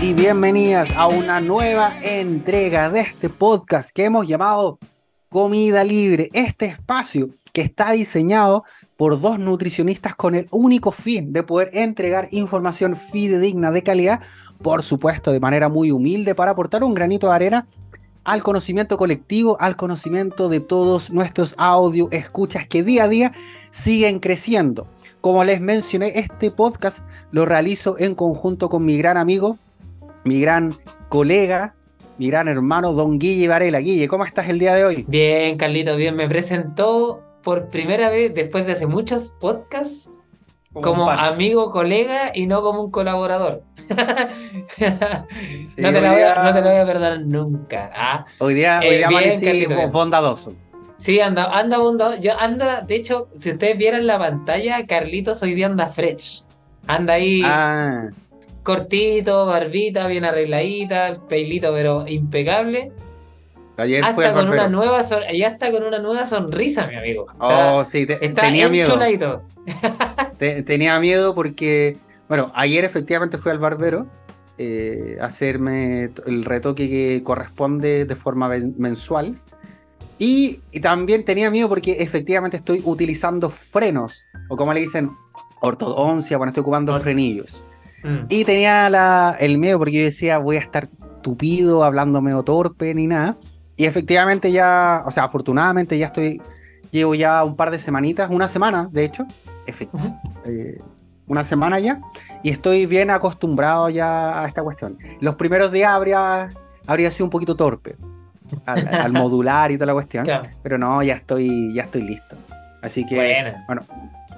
Y bienvenidas a una nueva entrega de este podcast que hemos llamado Comida Libre. Este espacio que está diseñado por dos nutricionistas con el único fin de poder entregar información fidedigna de calidad, por supuesto de manera muy humilde para aportar un granito de arena al conocimiento colectivo, al conocimiento de todos nuestros audio escuchas que día a día siguen creciendo. Como les mencioné, este podcast lo realizo en conjunto con mi gran amigo, mi gran colega, mi gran hermano, don Guille Varela. Guille, ¿cómo estás el día de hoy? Bien, Carlito, bien. Me presentó por primera vez después de hace muchos podcasts como, amigo, colega y no como un colaborador. no, te la voy a, no, te lo voy a, perdonar nunca. ¿ah? Hoy día, hoy eh, día bondadoso. Sí, anda, anda bondadoso. Yo anda, de hecho, si ustedes vieran la pantalla, Carlitos hoy día anda fresh. Anda ahí ah. cortito, barbita, bien arregladita, pelito, pero impecable. Ayer hasta con una nueva ya está con una nueva sonrisa, mi amigo. oh, sí, tenía miedo. tenía miedo porque, bueno, ayer efectivamente fui al barbero eh, a hacerme el retoque que corresponde de forma mensual. Y, también tenía miedo porque efectivamente estoy utilizando frenos, o como le dicen, ortodoncia, cuando estoy ocupando frenillos. Mm. Y tenía la, el miedo porque yo decía, voy a estar tupido, hablándome o torpe, ni nada. Y efectivamente ya, o sea, afortunadamente ya estoy, llevo ya un par de semanitas, una semana, de hecho, eh, una semana ya, y estoy bien acostumbrado ya a esta cuestión. Los primeros días habría, habría sido un poquito torpe al, modular y toda la cuestión, pero no, ya estoy, ya estoy listo. Así que, bueno,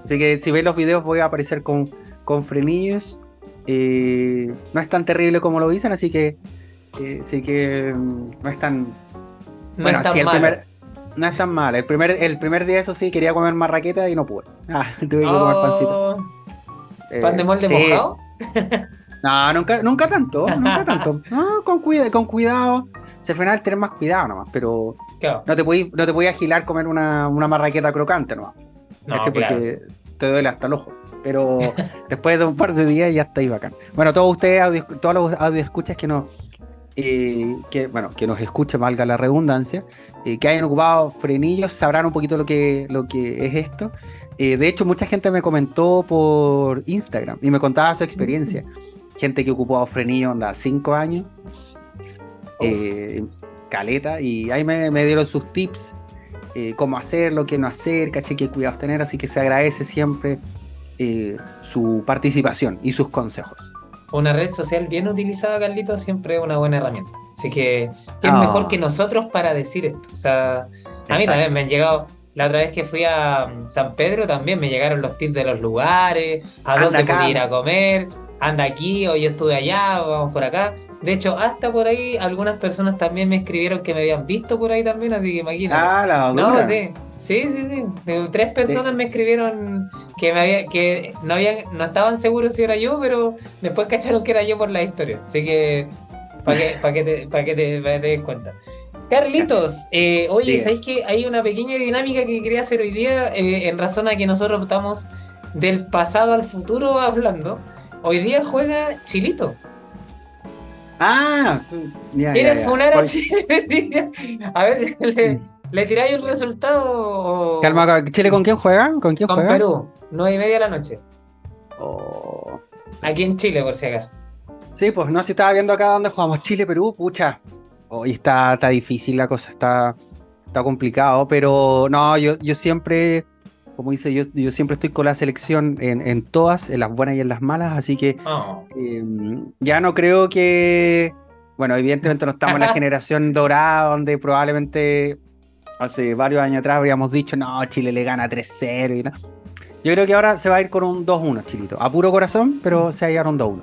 así que si ves los videos voy a aparecer con, con frenillos. Eh, no es tan terrible como lo dicen, así que, eh, así que mm, no es tan no bueno, es tan el no es tan mal. El primer, el primer día, eso sí, quería comer marraqueta y no pude. Ah, tuve que comer oh. pancito. ¿Pan de molde mojado? no, nunca, nunca tanto, nunca tanto. No, con, cuida, con cuidado. Se final tener más cuidado nomás, pero no te podías no te agilar comer una, una marraqueta crocante nomás. No, Porque te duele hasta el ojo. Pero después de un par de días ya está ahí bacán. Bueno, todos ustedes, todos los audio escuchas que no eh, que, bueno, que nos escuche, valga la redundancia, eh, que hayan ocupado frenillos, sabrán un poquito lo que, lo que es esto. Eh, de hecho, mucha gente me comentó por Instagram y me contaba su experiencia. Gente que ocupó frenillos en 5 años, caleta, y ahí me, me dieron sus tips, cómo hacerlo, qué no hacer, caché, qué cuidados tener, así que se agradece siempre su participación y sus consejos una red social bien utilizada, Carlitos, siempre es una buena herramienta. Así que es mejor que nosotros para decir esto. O sea, a mí también me han llegado. La otra vez que fui a mm, San Pedro también me llegaron los tips de los lugares, a dónde podía ir a comer, anda aquí o yo estuve allá, vamos por acá. De hecho, hasta por ahí algunas personas también me escribieron que me habían visto por ahí también, así que imagínate. Ah, la No, sí. Sí, sí, sí. Tres personas me escribieron que me había, que no habían, no estaban seguros si era yo, pero después cacharon que era yo por la historia. Así que para que, para que, te, para que te, des cuenta. Carlitos, eh, oye, ¿sabéis que hay una pequeña dinámica que quería hacer hoy día eh, en razón a que nosotros estamos del pasado al futuro hablando? Hoy día juega Chilito. Ah, tú, ¿Quieres funar a Chile? a ver, le, ¿Le tiráis el resultado? Calma, ¿Chile con quién juega? ¿Con quién con Perú, nueve y media de la noche. Oh. Aquí en Chile, por si acaso. Sí, pues no, si estaba viendo acá donde jugamos Chile, Perú, pucha. Hoy está, está difícil la cosa, está, está complicado, pero no, yo, yo siempre, como dice, yo, yo siempre estoy con la selección en, todas, en las buenas y en las malas, así que oh. em, ya no creo que, bueno, evidentemente no estamos en la generación dorada donde probablemente hace varios años atrás habríamos dicho, no, Chile le gana 3-0 y no. Yo creo que ahora se va a ir con un 2-1, Chilito. A puro corazón, pero se va a a un 2-1.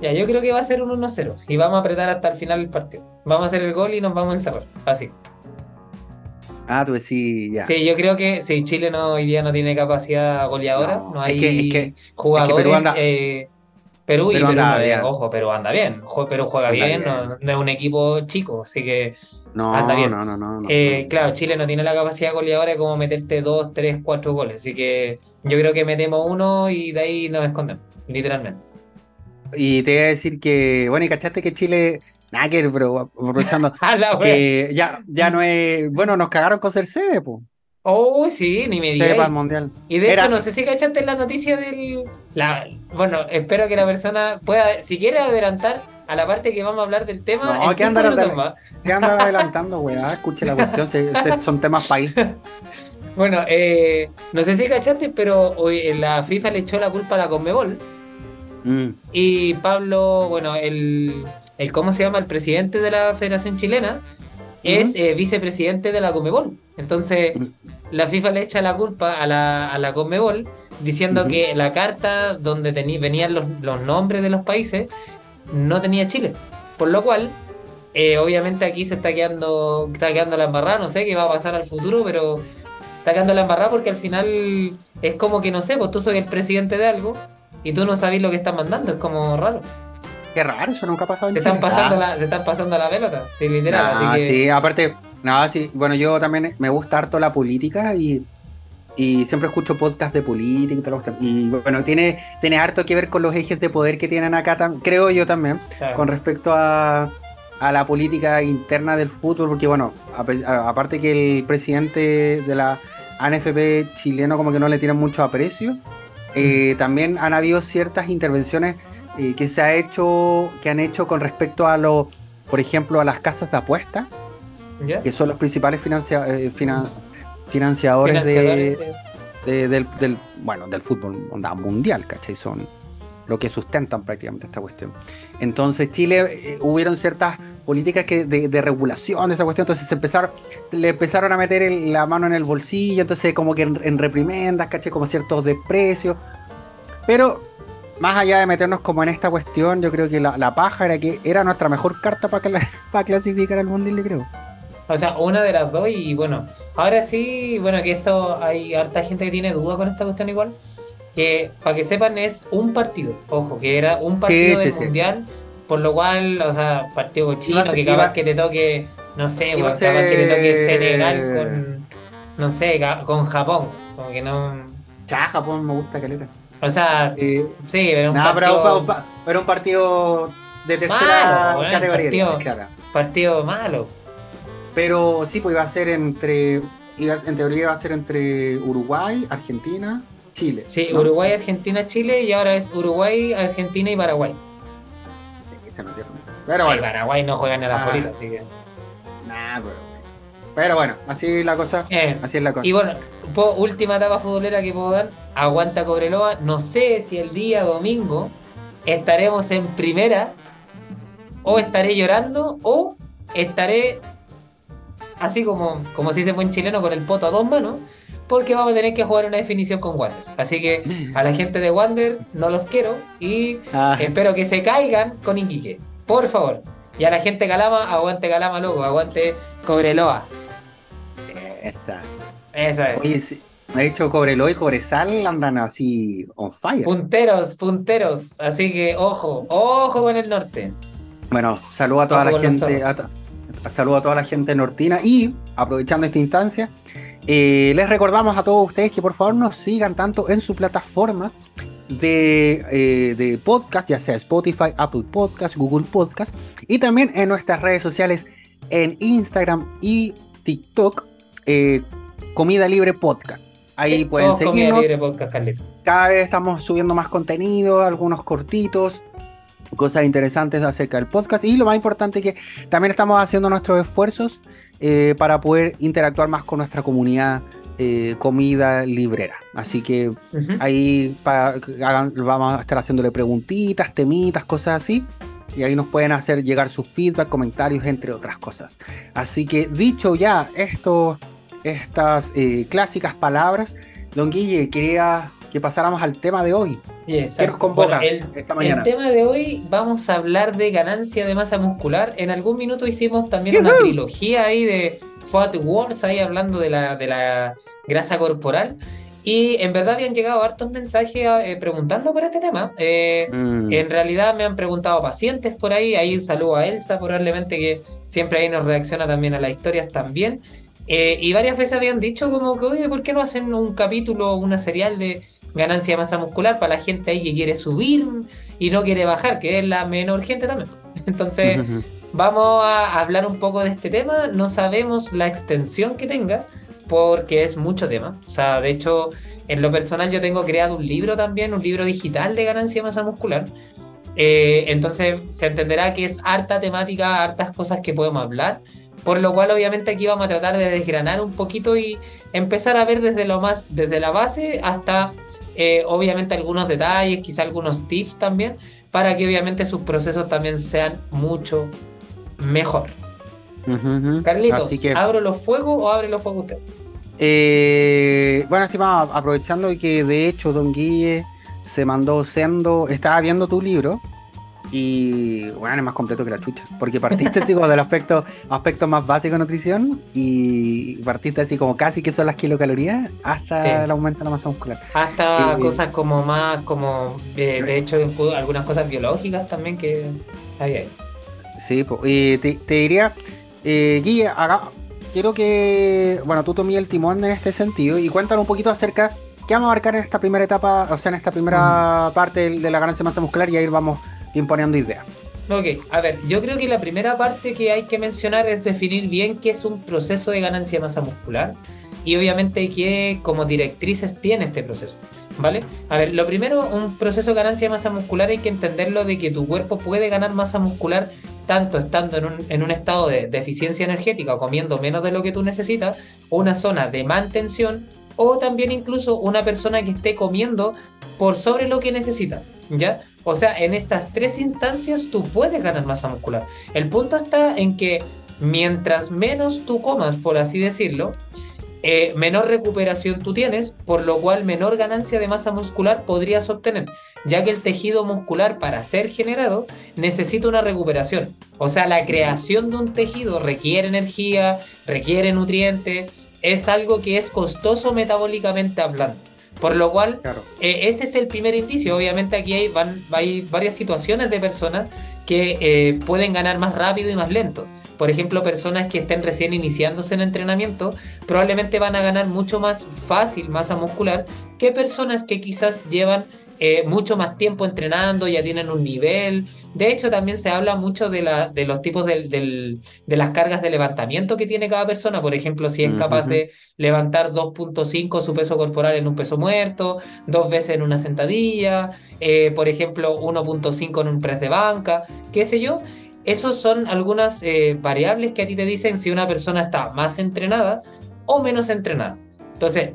Ya, yo creo que va a ser un 1-0 y vamos a apretar hasta el final del partido. Vamos a hacer el gol y nos vamos a encerrar. Así. Ah, tú decís, ya. Sí, yo creo que si Chile no, hoy día no tiene capacidad goleadora, no, hay jugadores. Eh, Perú, y Perú, ojo, Perú anda bien. Perú juega bien, No, es un equipo chico, así que no, anda bien. No, no, no, eh, claro, Chile no tiene la capacidad goleadora de como meterte dos, tres, cuatro goles. Así que yo creo que metemos uno y de ahí nos escondemos, literalmente. y te iba a decir que, bueno, y cachaste que Chile, nada que pero aprovechando, que ya, ya no es, bueno, nos cagaron con ser sede, pues. Oh, sí, ni me digas. el mundial. Y de hecho, no sé si cachaste la noticia del. La... Bueno, espero que la persona pueda, si quiere adelantar a la parte que vamos a hablar del tema. No, ¿qué anda adelantando, weá? Escuche la cuestión, son temas país. Bueno, eh, no sé si cachaste, pero hoy la FIFA le echó la culpa a la Conmebol. Mm. Y Pablo, bueno, el, el, ¿cómo se llama? El presidente de la Federación Chilena es eh, vicepresidente de la Conmebol. Entonces, la FIFA le echa la culpa a la, a la Conmebol diciendo que la carta donde venían los, los, nombres de los países no tenía Chile. Por lo cual, eh, obviamente aquí se está quedando, está quedando la embarrada, no sé qué va a pasar al futuro, pero está quedando la embarrada porque al final es como que no sé, pues tú soy el presidente de algo y tú no sabes lo que estás mandando, es como raro. Qué raro, eso nunca ha pasado en se Están pasando la, se están pasando la pelota, sí, literal. así que... Sí, aparte, nada, sí, bueno, yo también me gusta harto la política y, y siempre escucho podcast de política y Y bueno, tiene, tiene harto que ver con los ejes de poder que tienen acá, creo yo también, con respecto a, a la política interna del fútbol, porque bueno, aparte que el presidente de la ANFP chileno como que no le tiene mucho aprecio, eh, también han habido ciertas intervenciones eh, que se ha hecho, que han hecho con respecto a lo, por ejemplo, a las casas de apuesta, que son los principales eh, financiadores de, del, bueno, del fútbol mundial, ¿cachai? Son lo que sustentan prácticamente esta cuestión. Entonces, Chile hubieron ciertas políticas que de, regulación de esa cuestión, entonces se empezaron, le empezaron a meter la mano en el bolsillo, entonces como que en, reprimendas, caché como ciertos desprecios. Pero más allá de meternos como en esta cuestión, yo creo que la, paja era que era nuestra mejor carta para, para clasificar al mundial, le creo. O sea, una de las dos y bueno, ahora sí, bueno, que esto hay harta gente que tiene duda con esta cuestión igual. Que para que sepan es un partido, ojo, que era un partido del mundial por lo cual, o sea, partido chino, que capaz que te toque, no sé, capaz que te toque Senegal con, no sé, con Japón. Como que no. Ya, Japón me gusta caleta. O sea, sí, pero un partido. Pero, un partido de tercera categoría. Partido, partido malo. Pero sí, pues iba a ser entre. en teoría iba a ser entre Uruguay, Argentina, Chile. Sí, Uruguay, Argentina, Chile y ahora es Uruguay, Argentina y Paraguay. Pero bueno. Paraguay no juega en la ah. así que. Nah, pero. Pero bueno, así la cosa. Eh, así es la cosa. Y bueno, última etapa futbolera que puedo dar. Aguanta Cobreloa. No sé si el día domingo estaremos en primera. O estaré llorando. O estaré así como, como se dice buen chileno, con el poto a dos manos porque vamos a tener que jugar una definición con Wander. Así que a la gente de Wander no los quiero y ah. espero que se caigan con Inquique. Por favor. Y a la gente Calama, aguante Calama, loco, aguante Cobreloa. Esa. Esa es. Oye, ha dicho Cobreloa y Cobresal andan así on fire. Punteros, punteros. Así que ojo, ojo con el norte. Bueno, saludo a toda la gente. saludo a toda la gente nortina y aprovechando esta instancia, eh, les recordamos a todos ustedes que por favor nos sigan tanto en su plataforma de, eh, de, podcast, ya sea Spotify, Apple Podcast, Google Podcast, y también en nuestras redes sociales en Instagram y TikTok, eh, Comida Libre Podcast. Ahí pueden seguirnos. Cada vez estamos subiendo más contenido, algunos cortitos, cosas interesantes acerca del podcast. Y lo más importante que también estamos haciendo nuestros esfuerzos eh, para poder interactuar más con nuestra comunidad eh, comida librera. Así que ahí vamos a estar haciéndole preguntitas, temitas, cosas así. Y ahí nos pueden hacer llegar sus feedback, comentarios, entre otras cosas. Así que dicho ya esto, estas eh, clásicas palabras, don Guille, quería que pasáramos al tema de hoy. ¿Qué nos convoca el, esta mañana? El tema de hoy vamos a hablar de ganancia de masa muscular. En algún minuto hicimos también una trilogía ahí de Fat Wars, ahí hablando de la, de la grasa corporal. Y en verdad habían llegado hartos mensajes eh, preguntando por este tema. Eh, mm. En realidad me han preguntado pacientes por ahí. Ahí saludo a Elsa, probablemente que siempre ahí nos reacciona también a las historias también. Eh, y varias veces habían dicho como que, oye, ¿por qué no hacen un capítulo, una serial de ganancia de masa muscular para la gente ahí que quiere subir y no quiere bajar, que es la menos urgente también. Entonces, vamos a hablar un poco de este tema. No sabemos la extensión que tenga, porque es mucho tema. O sea, de hecho, en lo personal yo tengo creado un libro también, un libro digital de ganancia de masa muscular. Eh, entonces se entenderá que es harta temática, hartas cosas que podemos hablar. Por lo cual, obviamente, aquí vamos a tratar de desgranar un poquito y empezar a ver desde lo más, desde la base hasta eh, obviamente algunos detalles, quizá algunos tips también, para que obviamente sus procesos también sean mucho mejor. Carlitos, ¿abro los fuegos o abre los fuegos usted? Eh, bueno, estimado, aprovechando que de hecho Don Guille se mandó siendo, estaba viendo tu libro y bueno, es más completo que la chucha. Porque partiste así como del aspecto, aspecto más básico de nutrición y partiste así como casi que son las kilocalorías hasta el aumento de la masa muscular. Hasta eh, cosas como más, como de, hecho algunas cosas biológicas también que hay ahí. Sí, y te, diría, eh, Guille, quiero que, bueno, tú tomes el timón en este sentido y cuéntanos un poquito acerca qué vamos a abarcar en esta primera etapa, o sea, en esta primera parte de la ganancia de masa muscular y ahí vamos imponiendo ideas. Ok, a ver, yo creo que la primera parte que hay que mencionar es definir bien qué es un proceso de ganancia de masa muscular y obviamente qué como directrices tiene este proceso, ¿vale? A ver, lo primero, un proceso de ganancia de masa muscular hay que entenderlo de que tu cuerpo puede ganar masa muscular tanto estando en un, en un estado de deficiencia energética o comiendo menos de lo que tú necesitas, una zona de mantención o también incluso una persona que esté comiendo por sobre lo que necesita, ¿ya? O sea, en estas tres instancias tú puedes ganar masa muscular. El punto está en que mientras menos tú comas, por así decirlo, eh, menor recuperación tú tienes, por lo cual menor ganancia de masa muscular podrías obtener, ya que el tejido muscular para ser generado necesita una recuperación. O sea, la creación de un tejido requiere energía, requiere nutrientes, es algo que es costoso metabólicamente hablando. Por lo cual, eh, ese es el primer indicio. Obviamente aquí hay, van, hay varias situaciones de personas que eh, pueden ganar más rápido y más lento. Por ejemplo, personas que estén recién iniciándose en entrenamiento probablemente van a ganar mucho más fácil masa muscular que personas que quizás llevan eh, mucho más tiempo entrenando, ya tienen un nivel. De hecho, también se habla mucho de, la, de los tipos de, de, las cargas de levantamiento que tiene cada persona. Por ejemplo, si es capaz de levantar 2.5 su peso corporal en un peso muerto, dos veces en una sentadilla, eh, por ejemplo, 1.5 en un press de banca, qué sé yo. Esos son algunas eh, variables que a ti te dicen si una persona está más entrenada o menos entrenada. Entonces,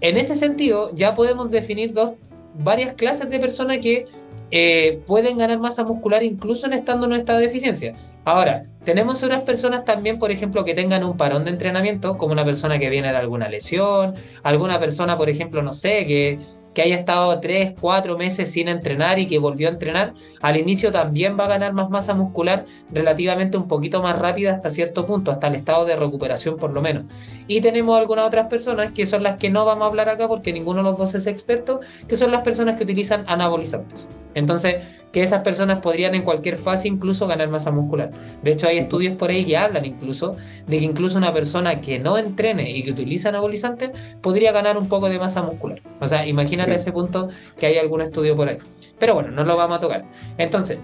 en ese sentido, ya podemos definir dos varias clases de personas que eh, pueden ganar masa muscular incluso en estando en estado de deficiencia. Ahora, tenemos otras personas también, por ejemplo, que tengan un parón de entrenamiento, como una persona que viene de alguna lesión, alguna persona, por ejemplo, no sé, que que haya estado 3, 4 meses sin entrenar y que volvió a entrenar, al inicio también va a ganar más masa muscular relativamente un poquito más rápida hasta cierto punto, hasta el estado de recuperación por lo menos. Y tenemos algunas otras personas que son las que no vamos a hablar acá porque ninguno de los dos es experto, que son las personas que utilizan anabolizantes. Entonces, que esas personas podrían en cualquier fase incluso ganar masa muscular. De hecho, hay estudios por ahí que hablan incluso de que incluso una persona que no entrene y que utiliza anabolizantes podría ganar un poco de masa muscular. O sea, imagínate a ese punto que hay algún estudio por ahí. Pero bueno, no lo vamos a tocar. Entonces,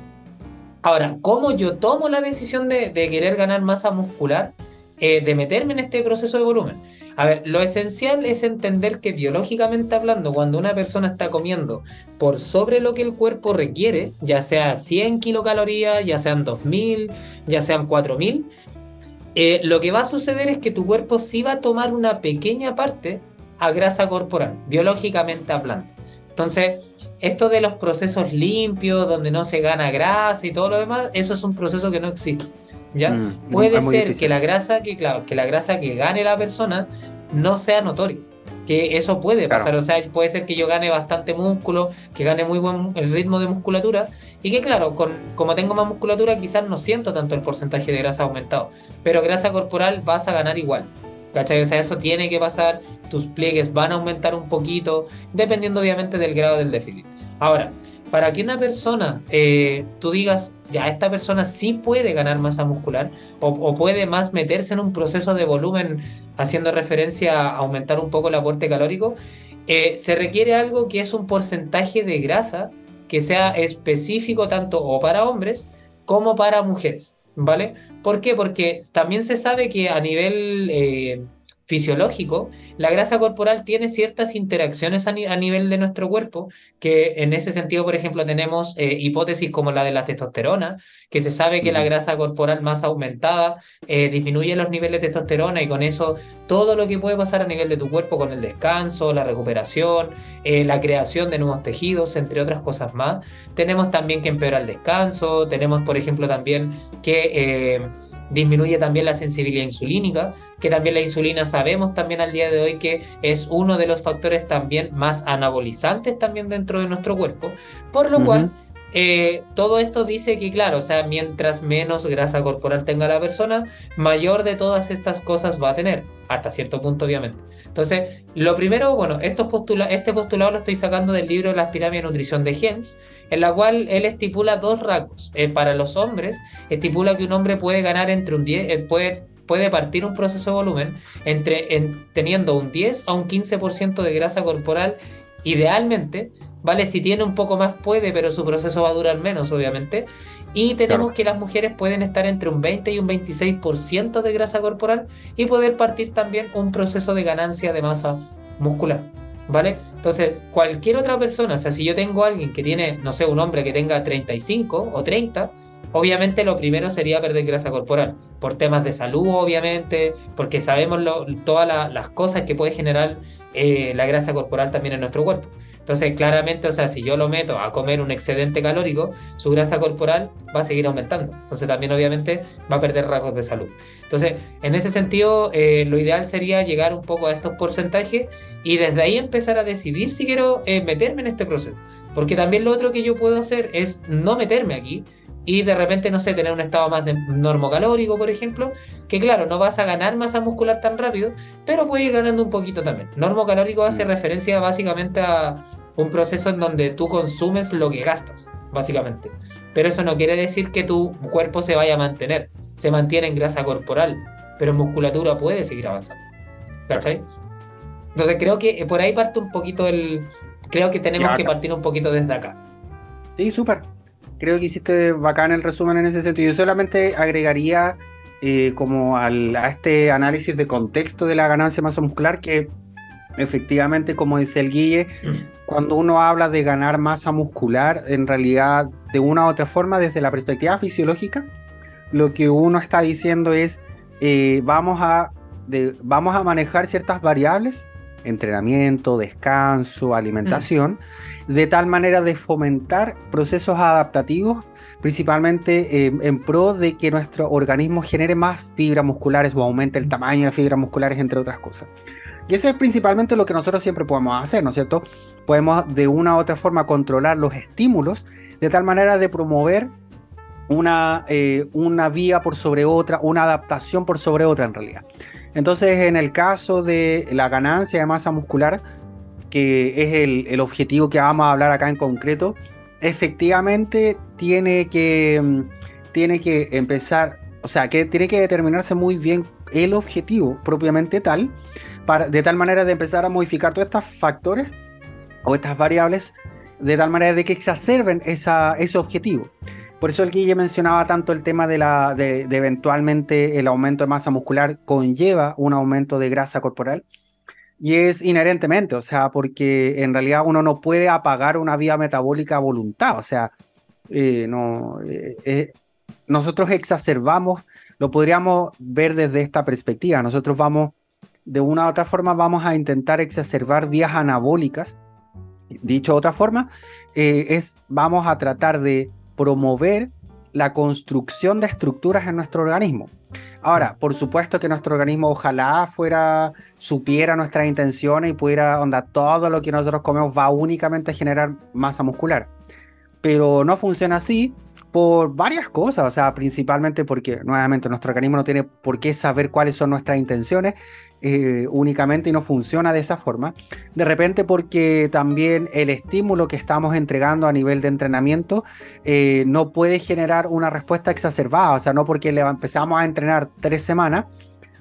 ahora, ¿cómo yo tomo la decisión de, querer ganar masa muscular? Eh, de meterme en este proceso de volumen. A ver, lo esencial es entender que biológicamente hablando, cuando una persona está comiendo por sobre lo que el cuerpo requiere, ya sea 100 kilocalorías, ya sean 2000, ya sean 4000, eh, lo que va a suceder es que tu cuerpo sí va a tomar una pequeña parte a grasa corporal, biológicamente hablando. Entonces, esto de los procesos limpios, donde no se gana grasa y todo lo demás, eso es un proceso que no existe. ¿ya? Mm, puede ser que la grasa que, claro, que la grasa que gane la persona no sea notoria. Que eso puede pasar, o sea, puede ser que yo gane bastante músculo, que gane muy buen el ritmo de musculatura, y que claro, con, como tengo más musculatura, quizás no siento tanto el porcentaje de grasa aumentado, pero grasa corporal vas a ganar igual. ¿Cachai? O sea, eso tiene que pasar, tus pliegues van a aumentar un poquito, dependiendo obviamente del grado del déficit. Ahora, para que una persona, eh, tú digas, ya esta persona sí puede ganar masa muscular o, puede más meterse en un proceso de volumen haciendo referencia a aumentar un poco el aporte calórico, eh, se requiere algo que es un porcentaje de grasa que sea específico tanto o para hombres como para mujeres, ¿vale? ¿Por qué? Porque también se sabe que a nivel eh, fisiológico, la grasa corporal tiene ciertas interacciones a, nivel de nuestro cuerpo, que en ese sentido, por ejemplo, tenemos eh, hipótesis como la de la testosterona, que se sabe que la grasa corporal más aumentada eh, disminuye los niveles de testosterona y con eso todo lo que puede pasar a nivel de tu cuerpo con el descanso, la recuperación, eh, la creación de nuevos tejidos, entre otras cosas más. Tenemos también que empeorar el descanso, tenemos, por ejemplo, también que disminuye también la sensibilidad insulínica, que también la insulina sabemos también al día de hoy que es uno de los factores también más anabolizantes también dentro de nuestro cuerpo, por lo cual eh, todo esto dice que, claro, o sea, mientras menos grasa corporal tenga la persona, mayor de todas estas cosas va a tener, hasta cierto punto, obviamente. Entonces, lo primero, bueno, este postulado lo estoy sacando del libro Las pirámides de nutrición de Helms, en la cual él estipula dos rangos. Eh, para los hombres, estipula que un hombre puede ganar entre un 10, eh, puede puede partir un proceso de volumen entre teniendo un 10 a un 15% de grasa corporal idealmente ¿vale? Si tiene un poco más puede, pero su proceso va a durar menos, obviamente. Y tenemos que las mujeres pueden estar entre un 20 y un 26% de grasa corporal y poder partir también un proceso de ganancia de masa muscular, ¿vale? Entonces, cualquier otra persona, o sea, si yo tengo a alguien que tiene, no sé, un hombre que tenga 35 o 30, obviamente lo primero sería perder grasa corporal, por temas de salud, obviamente, porque sabemos todas las cosas que puede generar eh, la grasa corporal también en nuestro cuerpo. Entonces, claramente, o sea, si yo lo meto a comer un excedente calórico, su grasa corporal va a seguir aumentando. Entonces, también obviamente va a perder rasgos de salud. Entonces, en ese sentido, eh, lo ideal sería llegar un poco a estos porcentajes y desde ahí empezar a decidir si quiero eh, meterme en este proceso. Porque también lo otro que yo puedo hacer es no meterme aquí, y de repente, no sé, tener un estado más de normocalórico, por ejemplo, que claro, no vas a ganar masa muscular tan rápido, pero puedes ir ganando un poquito también. Normocalórico hace mm. referencia básicamente a un proceso en donde tú consumes lo que gastas, básicamente. Pero eso no quiere decir que tu cuerpo se vaya a mantener, se mantiene en grasa corporal, pero en musculatura puede seguir avanzando. ¿Cachai? Entonces creo que por ahí parte un poquito el... Creo que tenemos que partir un poquito desde acá. Sí, súper creo que hiciste bacán el resumen en ese sentido. Yo solamente agregaría eh, como al, a este análisis de contexto de la ganancia masa muscular que efectivamente, como dice el Guille, cuando uno habla de ganar masa muscular, en realidad de una u otra forma, desde la perspectiva fisiológica, lo que uno está diciendo es, eh, vamos, a, vamos a manejar ciertas variables, entrenamiento, descanso, alimentación, de tal manera de fomentar procesos adaptativos, principalmente eh, en pro de que nuestro organismo genere más fibras musculares o aumente el tamaño de fibras musculares, entre otras cosas. Y eso es principalmente lo que nosotros siempre podemos hacer, ¿no es cierto? Podemos de una u otra forma controlar los estímulos de tal manera de promover una, eh, una vía por sobre otra, una adaptación por sobre otra en realidad. Entonces, en el caso de la ganancia de masa muscular, que es el, objetivo que vamos a hablar acá en concreto, efectivamente tiene que, mm, tiene que empezar, o sea, que tiene que determinarse muy bien el objetivo propiamente tal, para, de tal manera de empezar a modificar todos estos factores o estas variables, de tal manera de que exacerben esa, ese objetivo. Por eso el Guille mencionaba tanto el tema de, la, de eventualmente el aumento de masa muscular conlleva un aumento de grasa corporal. Y es inherentemente, o sea, porque en realidad uno no puede apagar una vía metabólica a voluntad, o sea, eh, no, eh, eh, nosotros exacerbamos, lo podríamos ver desde esta perspectiva, nosotros vamos, de una u otra forma, vamos a intentar exacerbar vías anabólicas, dicho de otra forma, es, vamos a tratar de promover la construcción de estructuras en nuestro organismo. Ahora, por supuesto que nuestro organismo ojalá fuera, supiera nuestras intenciones y pudiera, onda, todo lo que nosotros comemos va únicamente a generar masa muscular. Pero no funciona así por varias cosas, o sea, principalmente porque nuevamente nuestro organismo no tiene por qué saber cuáles son nuestras intenciones eh, únicamente y no funciona de esa forma. De repente porque también el estímulo que estamos entregando a nivel de entrenamiento eh, no puede generar una respuesta exacerbada, o sea, no porque le empezamos a entrenar tres semanas,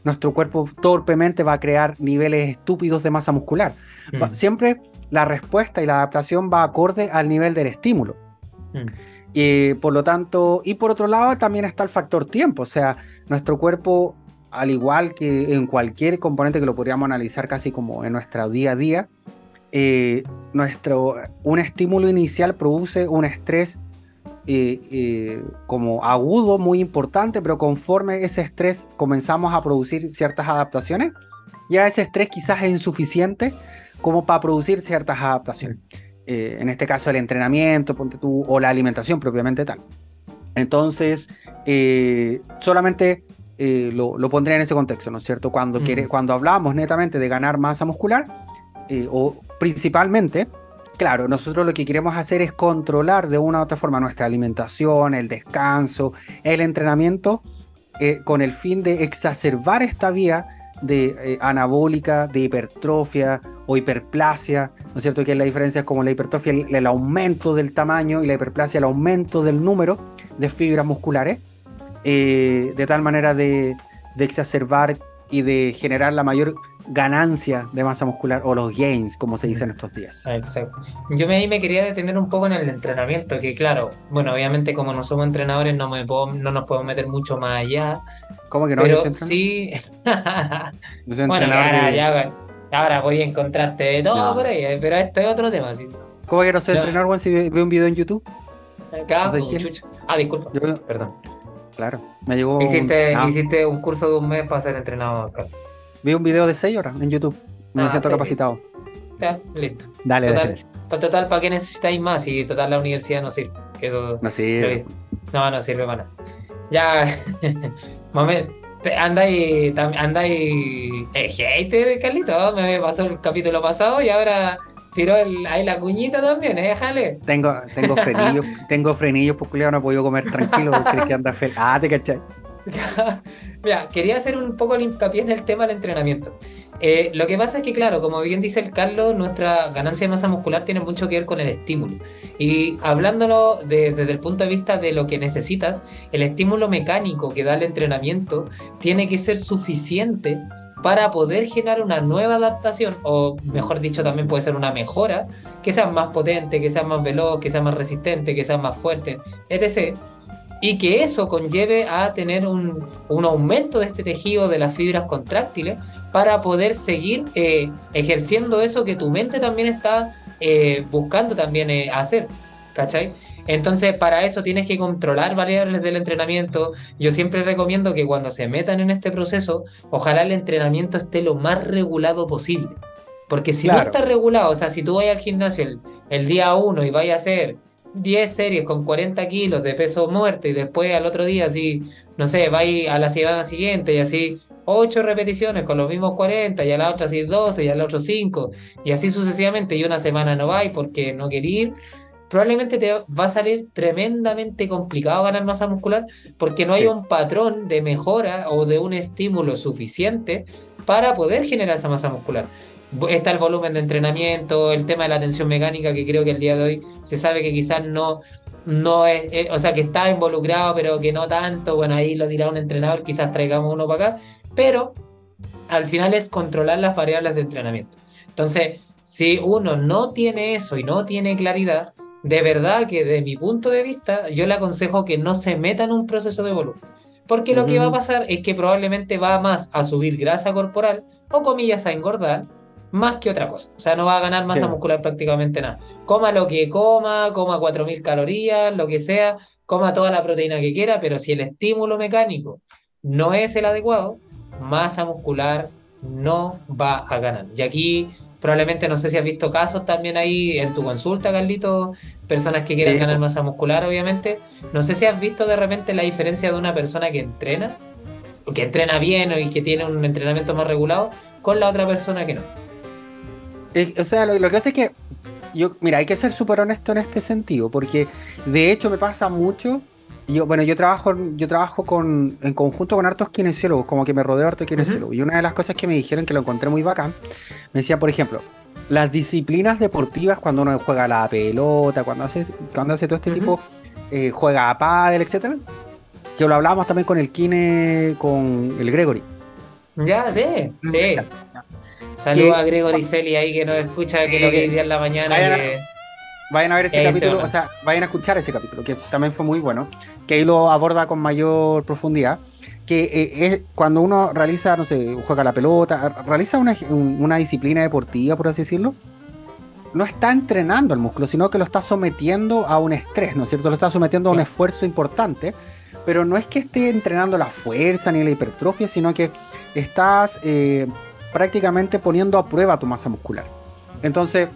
nuestro cuerpo torpemente va a crear niveles estúpidos de masa muscular. Mm. Siempre la respuesta y la adaptación va acorde al nivel del estímulo. Mm. Y por lo tanto, y por otro lado también está el factor tiempo, o sea, nuestro cuerpo, al igual que en cualquier componente que lo podríamos analizar casi como en nuestro día a día, eh, nuestro, un estímulo inicial produce un estrés eh, eh, como agudo muy importante, pero conforme ese estrés comenzamos a producir ciertas adaptaciones, ya ese estrés quizás es insuficiente como para producir ciertas adaptaciones. Eh, en este caso el entrenamiento, ponte tú, o la alimentación propiamente tal. Entonces, eh, solamente eh, lo, lo, pondría en ese contexto, ¿no es cierto? Cuando, quiere, cuando hablamos netamente de ganar masa muscular, o principalmente, claro, nosotros lo que queremos hacer es controlar de una u otra forma nuestra alimentación, el descanso, el entrenamiento, con el fin de exacerbar esta vía de anabólica, de hipertrofia o hiperplasia, ¿no es cierto? Que la diferencia es como la hipertrofia, el, aumento del tamaño y la hiperplasia, el aumento del número de fibras musculares, eh, de tal manera de, exacerbar y de generar la mayor ganancia de masa muscular o los gains, como se dice en estos días. Exacto. Yo me, me quería detener un poco en el entrenamiento, que claro, bueno, obviamente como no somos entrenadores no, me puedo, no nos podemos meter mucho más allá. ¿Cómo que no? Pero sí. bueno, ya, ya, Ahora voy a encontrarte de todo por ahí, eh, pero esto es otro tema. ¿sí? ¿Cómo que no sé entrenar, Juan, si veo un video en YouTube? Acá, Ah, disculpa. Perdón. Claro, me llegó. Hiciste, un... hiciste un curso de un mes para ser entrenado acá. Vi un video de 6 horas en YouTube. Me ah, siento capacitado. Ya, listo. Dale, total, dale. Pues total, ¿para qué necesitáis más? Y total, la universidad no sirve. Que eso, no sirve. No, no sirve para nada. Ya, momento Andáis, andáis eh, hater, Carlito. Me pasó el capítulo pasado y ahora tiró ahí la cuñita también, ¿eh? Jale. Tengo, tengo frenillos, tengo frenillos, porque no he podido comer tranquilo, porque que anda. Ah, te cachai. Mira, quería hacer un poco el hincapié en el tema del entrenamiento. Eh, lo que pasa es que, claro, como bien dice el Carlos, nuestra ganancia de masa muscular tiene mucho que ver con el estímulo. Y hablándolo desde el punto de vista de lo que necesitas, el estímulo mecánico que da el entrenamiento tiene que ser suficiente para poder generar una nueva adaptación, o mejor dicho, también puede ser una mejora, que sea más potente, que sea más veloz, que sea más resistente, que sea más fuerte, etc y que eso conlleve a tener un, aumento de este tejido de las fibras contráctiles para poder seguir eh, ejerciendo eso que tu mente también está eh, buscando también eh, hacer, ¿cachai? Entonces, para eso tienes que controlar variables del entrenamiento. Yo siempre recomiendo que cuando se metan en este proceso, ojalá el entrenamiento esté lo más regulado posible. Porque si no está regulado, o sea, si tú vas al gimnasio el, el día uno y vayas a hacer 10 series con 40 kilos de peso muerto y después al otro día así, no sé, va a la semana siguiente y así 8 repeticiones con los mismos 40 y a la otra así 12 y a la otra 5 y así sucesivamente y una semana no va y porque no quería ir, probablemente te va a salir tremendamente complicado ganar masa muscular porque no hay un patrón de mejora o de un estímulo suficiente para poder generar esa masa muscular está el volumen de entrenamiento, el tema de la tensión mecánica, que creo que el día de hoy se sabe que quizás no, no es, o sea, que está involucrado, pero que no tanto. Bueno, ahí lo dirá un entrenador, quizás traigamos uno para acá, pero al final es controlar las variables de entrenamiento. Entonces, si uno no tiene eso y no tiene claridad, de verdad que de mi punto de vista, yo le aconsejo que no se meta en un proceso de volumen. Porque lo que va a pasar es que probablemente va más a subir grasa corporal o comillas a engordar más que otra cosa. O sea, no va a ganar masa muscular prácticamente nada. Coma lo que coma, coma 4.000 calorías, lo que sea, coma toda la proteína que quiera, pero si el estímulo mecánico no es el adecuado, masa muscular no va a ganar. Y aquí probablemente no sé si has visto casos también ahí en tu consulta, Carlito, personas que quieren ganar masa muscular, obviamente. No sé si has visto de repente la diferencia de una persona que entrena, que entrena bien y que tiene un entrenamiento más regulado, con la otra persona que no. Eh, o sea, lo, que hace es que yo, mira, hay que ser súper honesto en este sentido, porque de hecho me pasa mucho. Yo, bueno, yo trabajo, yo trabajo con, en conjunto con hartos kinesiólogos, como que me rodeo de hartos kinesiólogos. Y una de las cosas que me dijeron que lo encontré muy bacán, me decía, por ejemplo, las disciplinas deportivas, cuando uno juega la pelota, cuando hace, cuando hace todo este tipo, eh, juega a pádel, etcétera, que lo hablábamos también con el kine, con el Gregory Ya, sí, sí. Saludos a Gregory Celi ahí que nos escucha, que lo que día en la mañana. Vayan, a ver ese capítulo, o sea, vayan a escuchar ese capítulo, que también fue muy bueno, que ahí lo aborda con mayor profundidad que eh, es cuando uno realiza, no sé, juega la pelota, realiza una, una, disciplina deportiva, por así decirlo, no está entrenando el músculo, sino que lo está sometiendo a un estrés, ¿no es cierto? Lo está sometiendo a un esfuerzo importante, pero no es que esté entrenando la fuerza ni la hipertrofia, sino que estás eh, prácticamente poniendo a prueba tu masa muscular. Entonces,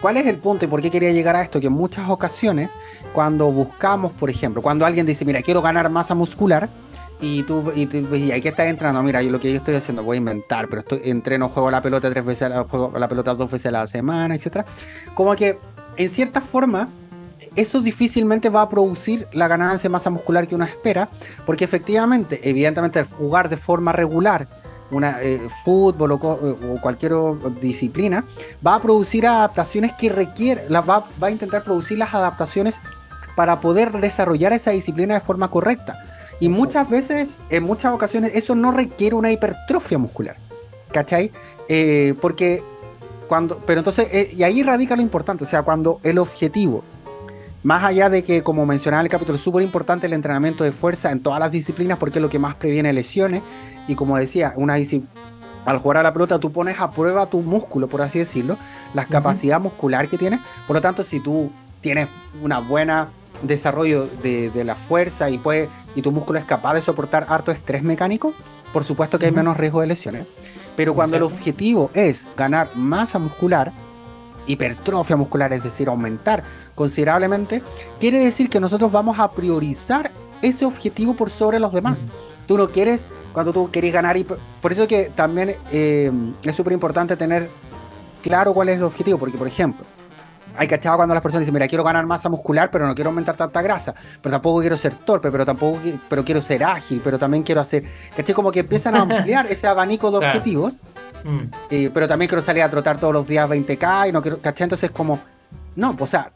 ¿cuál es el punto y por qué quería llegar a esto? Que en muchas ocasiones, cuando buscamos, por ejemplo, cuando alguien dice, mira, quiero ganar masa muscular, y tú, y, tú, y hay que estar entrando, mira, yo lo que yo estoy haciendo, voy a inventar, pero estoy, entreno, juego la pelota tres veces, juego la pelota dos veces a la semana, etcétera. Como que, en cierta forma, eso difícilmente va a producir la ganancia de masa muscular que uno espera, porque efectivamente, evidentemente, jugar de forma regular, una eh, fútbol o, o, cualquier disciplina, va a producir adaptaciones que requiere, va, va a intentar producir las adaptaciones para poder desarrollar esa disciplina de forma correcta. Y muchas veces, en muchas ocasiones, eso no requiere una hipertrofia muscular. ¿Cachai? Eh, porque cuando. Pero entonces, eh, y ahí radica lo importante. O sea, cuando el objetivo, más allá de que, como mencionaba en el capítulo, es súper importante el entrenamiento de fuerza en todas las disciplinas, porque es lo que más previene lesiones. Y como decía, una al jugar a la pelota tú pones a prueba tu músculo, por así decirlo, la capacidad muscular que tienes. Por lo tanto, si tú tienes una buena desarrollo de, la fuerza y, puede, y tu músculo es capaz de soportar harto estrés mecánico, por supuesto que hay menos riesgo de lesiones. Pero cuando el objetivo es ganar masa muscular, hipertrofia muscular, es decir, aumentar considerablemente, quiere decir que nosotros vamos a priorizar ese objetivo por sobre los demás. Tú no quieres, cuando tú quieres ganar, y por eso que también eh, es súper importante tener claro cuál es el objetivo, porque por ejemplo, hay cachado cuando las personas dicen, mira, quiero ganar masa muscular, pero no quiero aumentar tanta grasa, pero tampoco quiero ser torpe, pero tampoco pero quiero ser ágil, pero también quiero hacer, ¿cachai? Como que empiezan a ampliar ese abanico de objetivos, mm. eh, pero también quiero salir a trotar todos los días 20k y no quiero, ¿cachai? Entonces como, no, o sea,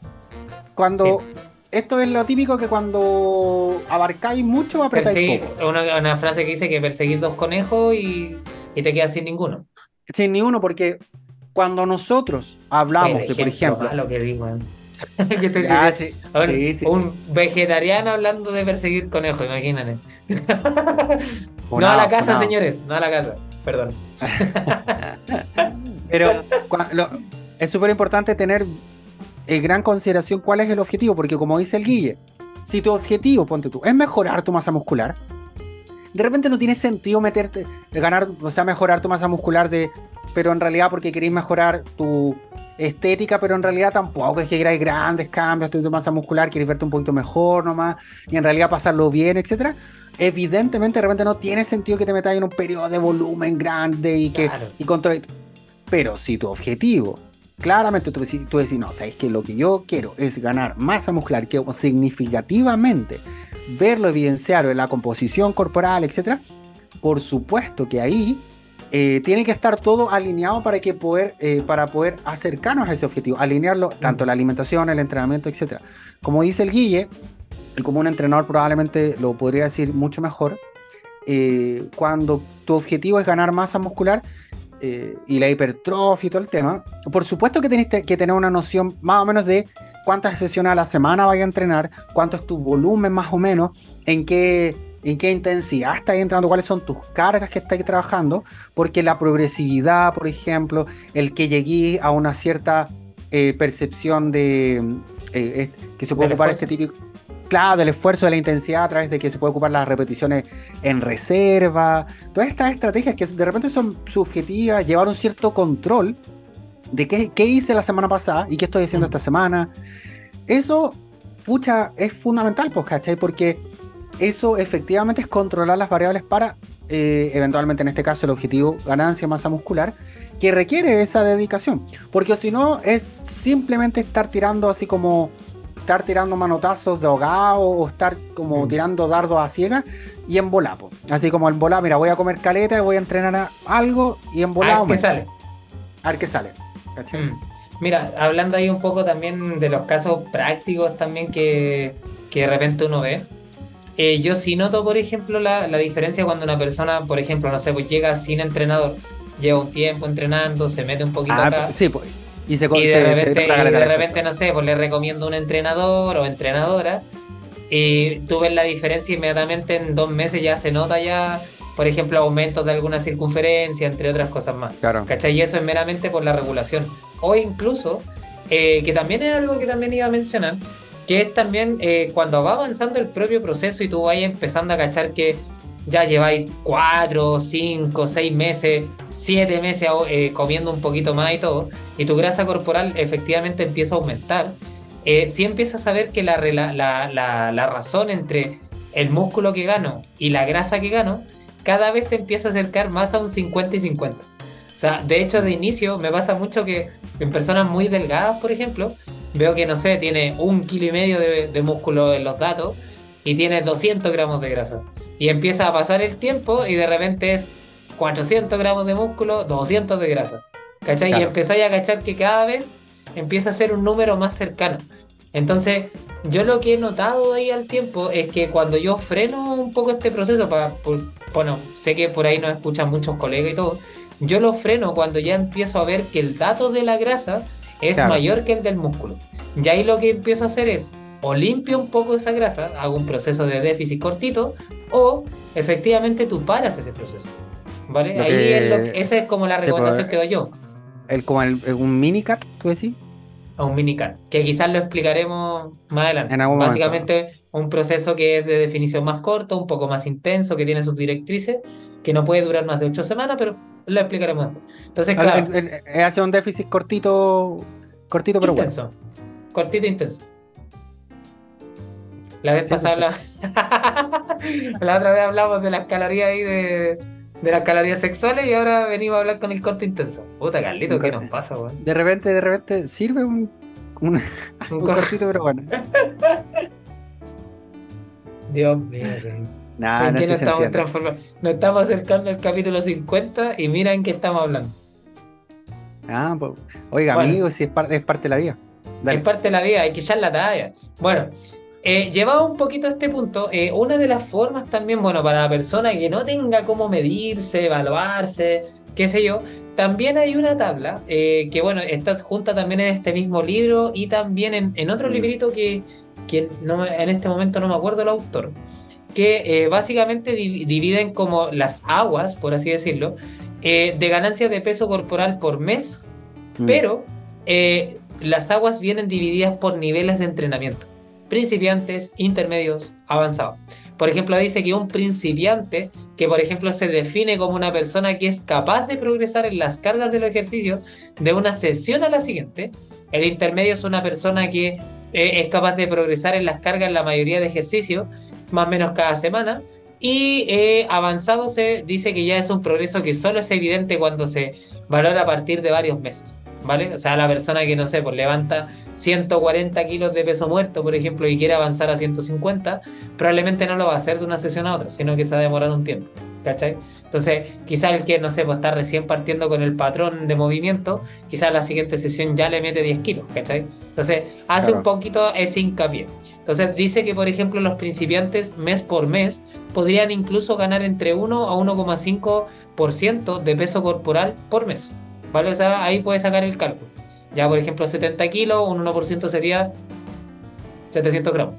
cuando... Esto es lo típico que cuando abarcáis mucho, apretáis poco. Una, una frase que dice que perseguir dos conejos y, y te quedas sin ninguno. Sin ninguno, porque cuando nosotros hablamos por ejemplo. Lo que digo, Un vegetariano hablando de perseguir conejos, imagínate. no a la casa, señores, no a la casa, perdón. Pero es súper importante tener en gran consideración cuál es el objetivo, porque como dice el Guille, si tu objetivo, ponte tú, es mejorar tu masa muscular, de repente no tiene sentido meterte, ganar, o sea, mejorar tu masa muscular de, pero en realidad porque queréis mejorar tu estética, pero en realidad tampoco es que queráis grandes cambios, tu masa muscular, queréis verte un poquito mejor nomás, y en realidad pasarlo bien, etcétera. Evidentemente, de repente no tiene sentido que te metas en un periodo de volumen grande y que y control. Pero si tu objetivo, claramente tú, tú decís, no, sabes que lo que yo quiero es ganar masa muscular, que significativamente verlo evidenciado en la composición corporal, etcétera, por supuesto que ahí eh, tiene que estar todo alineado para, que poder, eh, para poder acercarnos a ese objetivo, alinearlo tanto la alimentación, el entrenamiento, etc. Como dice el Guille, y como un entrenador probablemente lo podría decir mucho mejor, eh, cuando tu objetivo es ganar masa muscular y la hipertrofia y todo el tema, por supuesto que tenés que tener una noción más o menos de cuántas sesiones a la semana vaya a entrenar, cuánto es tu volumen más o menos, en qué en qué intensidad estás entrando, cuáles son tus cargas que estás trabajando, porque la progresividad, por ejemplo, el que llegué a una cierta eh, percepción de eh, que se puede ocupar este típico, claro, del esfuerzo de la intensidad a través de que se puede ocupar las repeticiones en reserva, todas estas estrategias que de repente son subjetivas, llevar un cierto control de qué, qué hice la semana pasada y qué estoy haciendo esta semana. Eso, pucha, es fundamental, pues, ¿cachai? Porque eso efectivamente es controlar las variables para, eh, eventualmente en este caso, el objetivo ganancia masa muscular, que requiere esa dedicación. Porque si no, es simplemente estar tirando así como estar tirando manotazos de ahogado o estar como mm. tirando dardos a ciegas y en volapo. Así como en volar, mira, voy a comer caleta, voy a entrenar algo y en volado. A ver qué sale. A ver qué sale. Mm. Mira, hablando ahí un poco también de los casos prácticos también que, que de repente uno ve eh, yo sí noto, por ejemplo, la, la, diferencia cuando una persona, por ejemplo, no sé, pues llega sin entrenador, lleva un tiempo entrenando, se mete un poquito ah, acá. Sí, pues. Y, se, y de repente, y de repente no sé, pues le recomiendo un entrenador o entrenadora. Y tú ves la diferencia inmediatamente en dos meses ya se nota ya, por ejemplo, aumentos de alguna circunferencia, entre otras cosas más. Claro. ¿Cachai? Y eso es meramente por la regulación. O incluso, eh, que también es algo que también iba a mencionar, que es también eh, cuando va avanzando el propio proceso y tú vayas empezando a cachar que ya lleváis cuatro, cinco, seis meses, siete meses eh, comiendo un poquito más y todo, y tu grasa corporal efectivamente empieza a aumentar, eh, si empiezas a ver que la, la, la, razón entre el músculo que gano y la grasa que gano, cada vez se empieza a acercar más a un 50 y 50. O sea, de hecho, de inicio me pasa mucho que en personas muy delgadas, por ejemplo, veo que, no sé, tiene un kilo y medio de, músculo en los datos y tiene 200 gramos de grasa. Y empieza a pasar el tiempo y de repente es 400 gramos de músculo, 200 de grasa. ¿Cachai? Y empezáis a cachar que cada vez empieza a ser un número más cercano. Entonces, yo lo que he notado ahí al tiempo es que cuando yo freno un poco este proceso, para, bueno, sé que por ahí nos escuchan muchos colegas y todo, yo lo freno cuando ya empiezo a ver que el dato de la grasa es mayor que el del músculo. Y ahí lo que empiezo a hacer es o limpio un poco esa grasa, hago un proceso de déficit cortito, o efectivamente tú paras ese proceso. ¿Vale? ahí es lo esa es como la recomendación que doy yo. El, como un minicat, tú decís. A un minicat, que quizás lo explicaremos más adelante. Básicamente un proceso que es de definición más corto, un poco más intenso, que tiene sus directrices, que no puede durar más de ocho semanas, pero lo explicaremos Entonces, claro. Hace un déficit cortito, cortito pero intenso. Cortito intenso. La vez pasada la otra vez hablamos de las calorías ahí de, de las calorías sexuales y ahora venimos a hablar con el corte intenso. Puta Carlito, ¿qué nos pasa, weón? De repente, de repente sirve un, un, cortito, pero bueno. Dios mío, Nah, no nos, estamos transformando? nos estamos acercando al capítulo 50 y mira en qué estamos hablando. Ah, pues, oiga, amigo, si es parte, es parte de la vida. Es parte de la vida, hay que echar la talla. Bueno, eh, llevado un poquito a este punto, eh, una de las formas también, bueno, para la persona que no tenga cómo medirse, evaluarse, qué sé yo, también hay una tabla eh, que, bueno, está junta también en este mismo libro y también en, otro mm. librito que, que no, en este momento no me acuerdo el autor, que básicamente dividen como las aguas, por así decirlo, de ganancias de peso corporal por mes, mm. pero las aguas vienen divididas por niveles de entrenamiento principiantes, intermedios, avanzados. Por ejemplo, dice que un principiante, que por ejemplo se define como una persona que es capaz de progresar en las cargas de los ejercicios de una sesión a la siguiente, el intermedio es una persona que eh, es capaz de progresar en las cargas en la mayoría de ejercicios, más o menos cada semana, y eh, avanzado se dice que ya es un progreso que solo es evidente cuando se valora a partir de varios meses. ¿Vale? O sea, la persona que, no sé, pues levanta 140 kilos de peso muerto, por ejemplo, y quiere avanzar a 150, probablemente no lo va a hacer de una sesión a otra, sino que se va a demorar un tiempo, ¿cachai? Entonces, quizás el que, no sé, pues está recién partiendo con el patrón de movimiento, quizás la siguiente sesión ya le mete 10 kilos, ¿cachai? Entonces, hace un poquito ese hincapié. Entonces, dice que, por ejemplo, los principiantes mes por mes podrían incluso ganar entre 1 a 1,5% de peso corporal por mes. ¿Vale? O sea, ahí puedes sacar el cálculo. Ya, por ejemplo, 70 kilos, un 1% sería 700 gramos.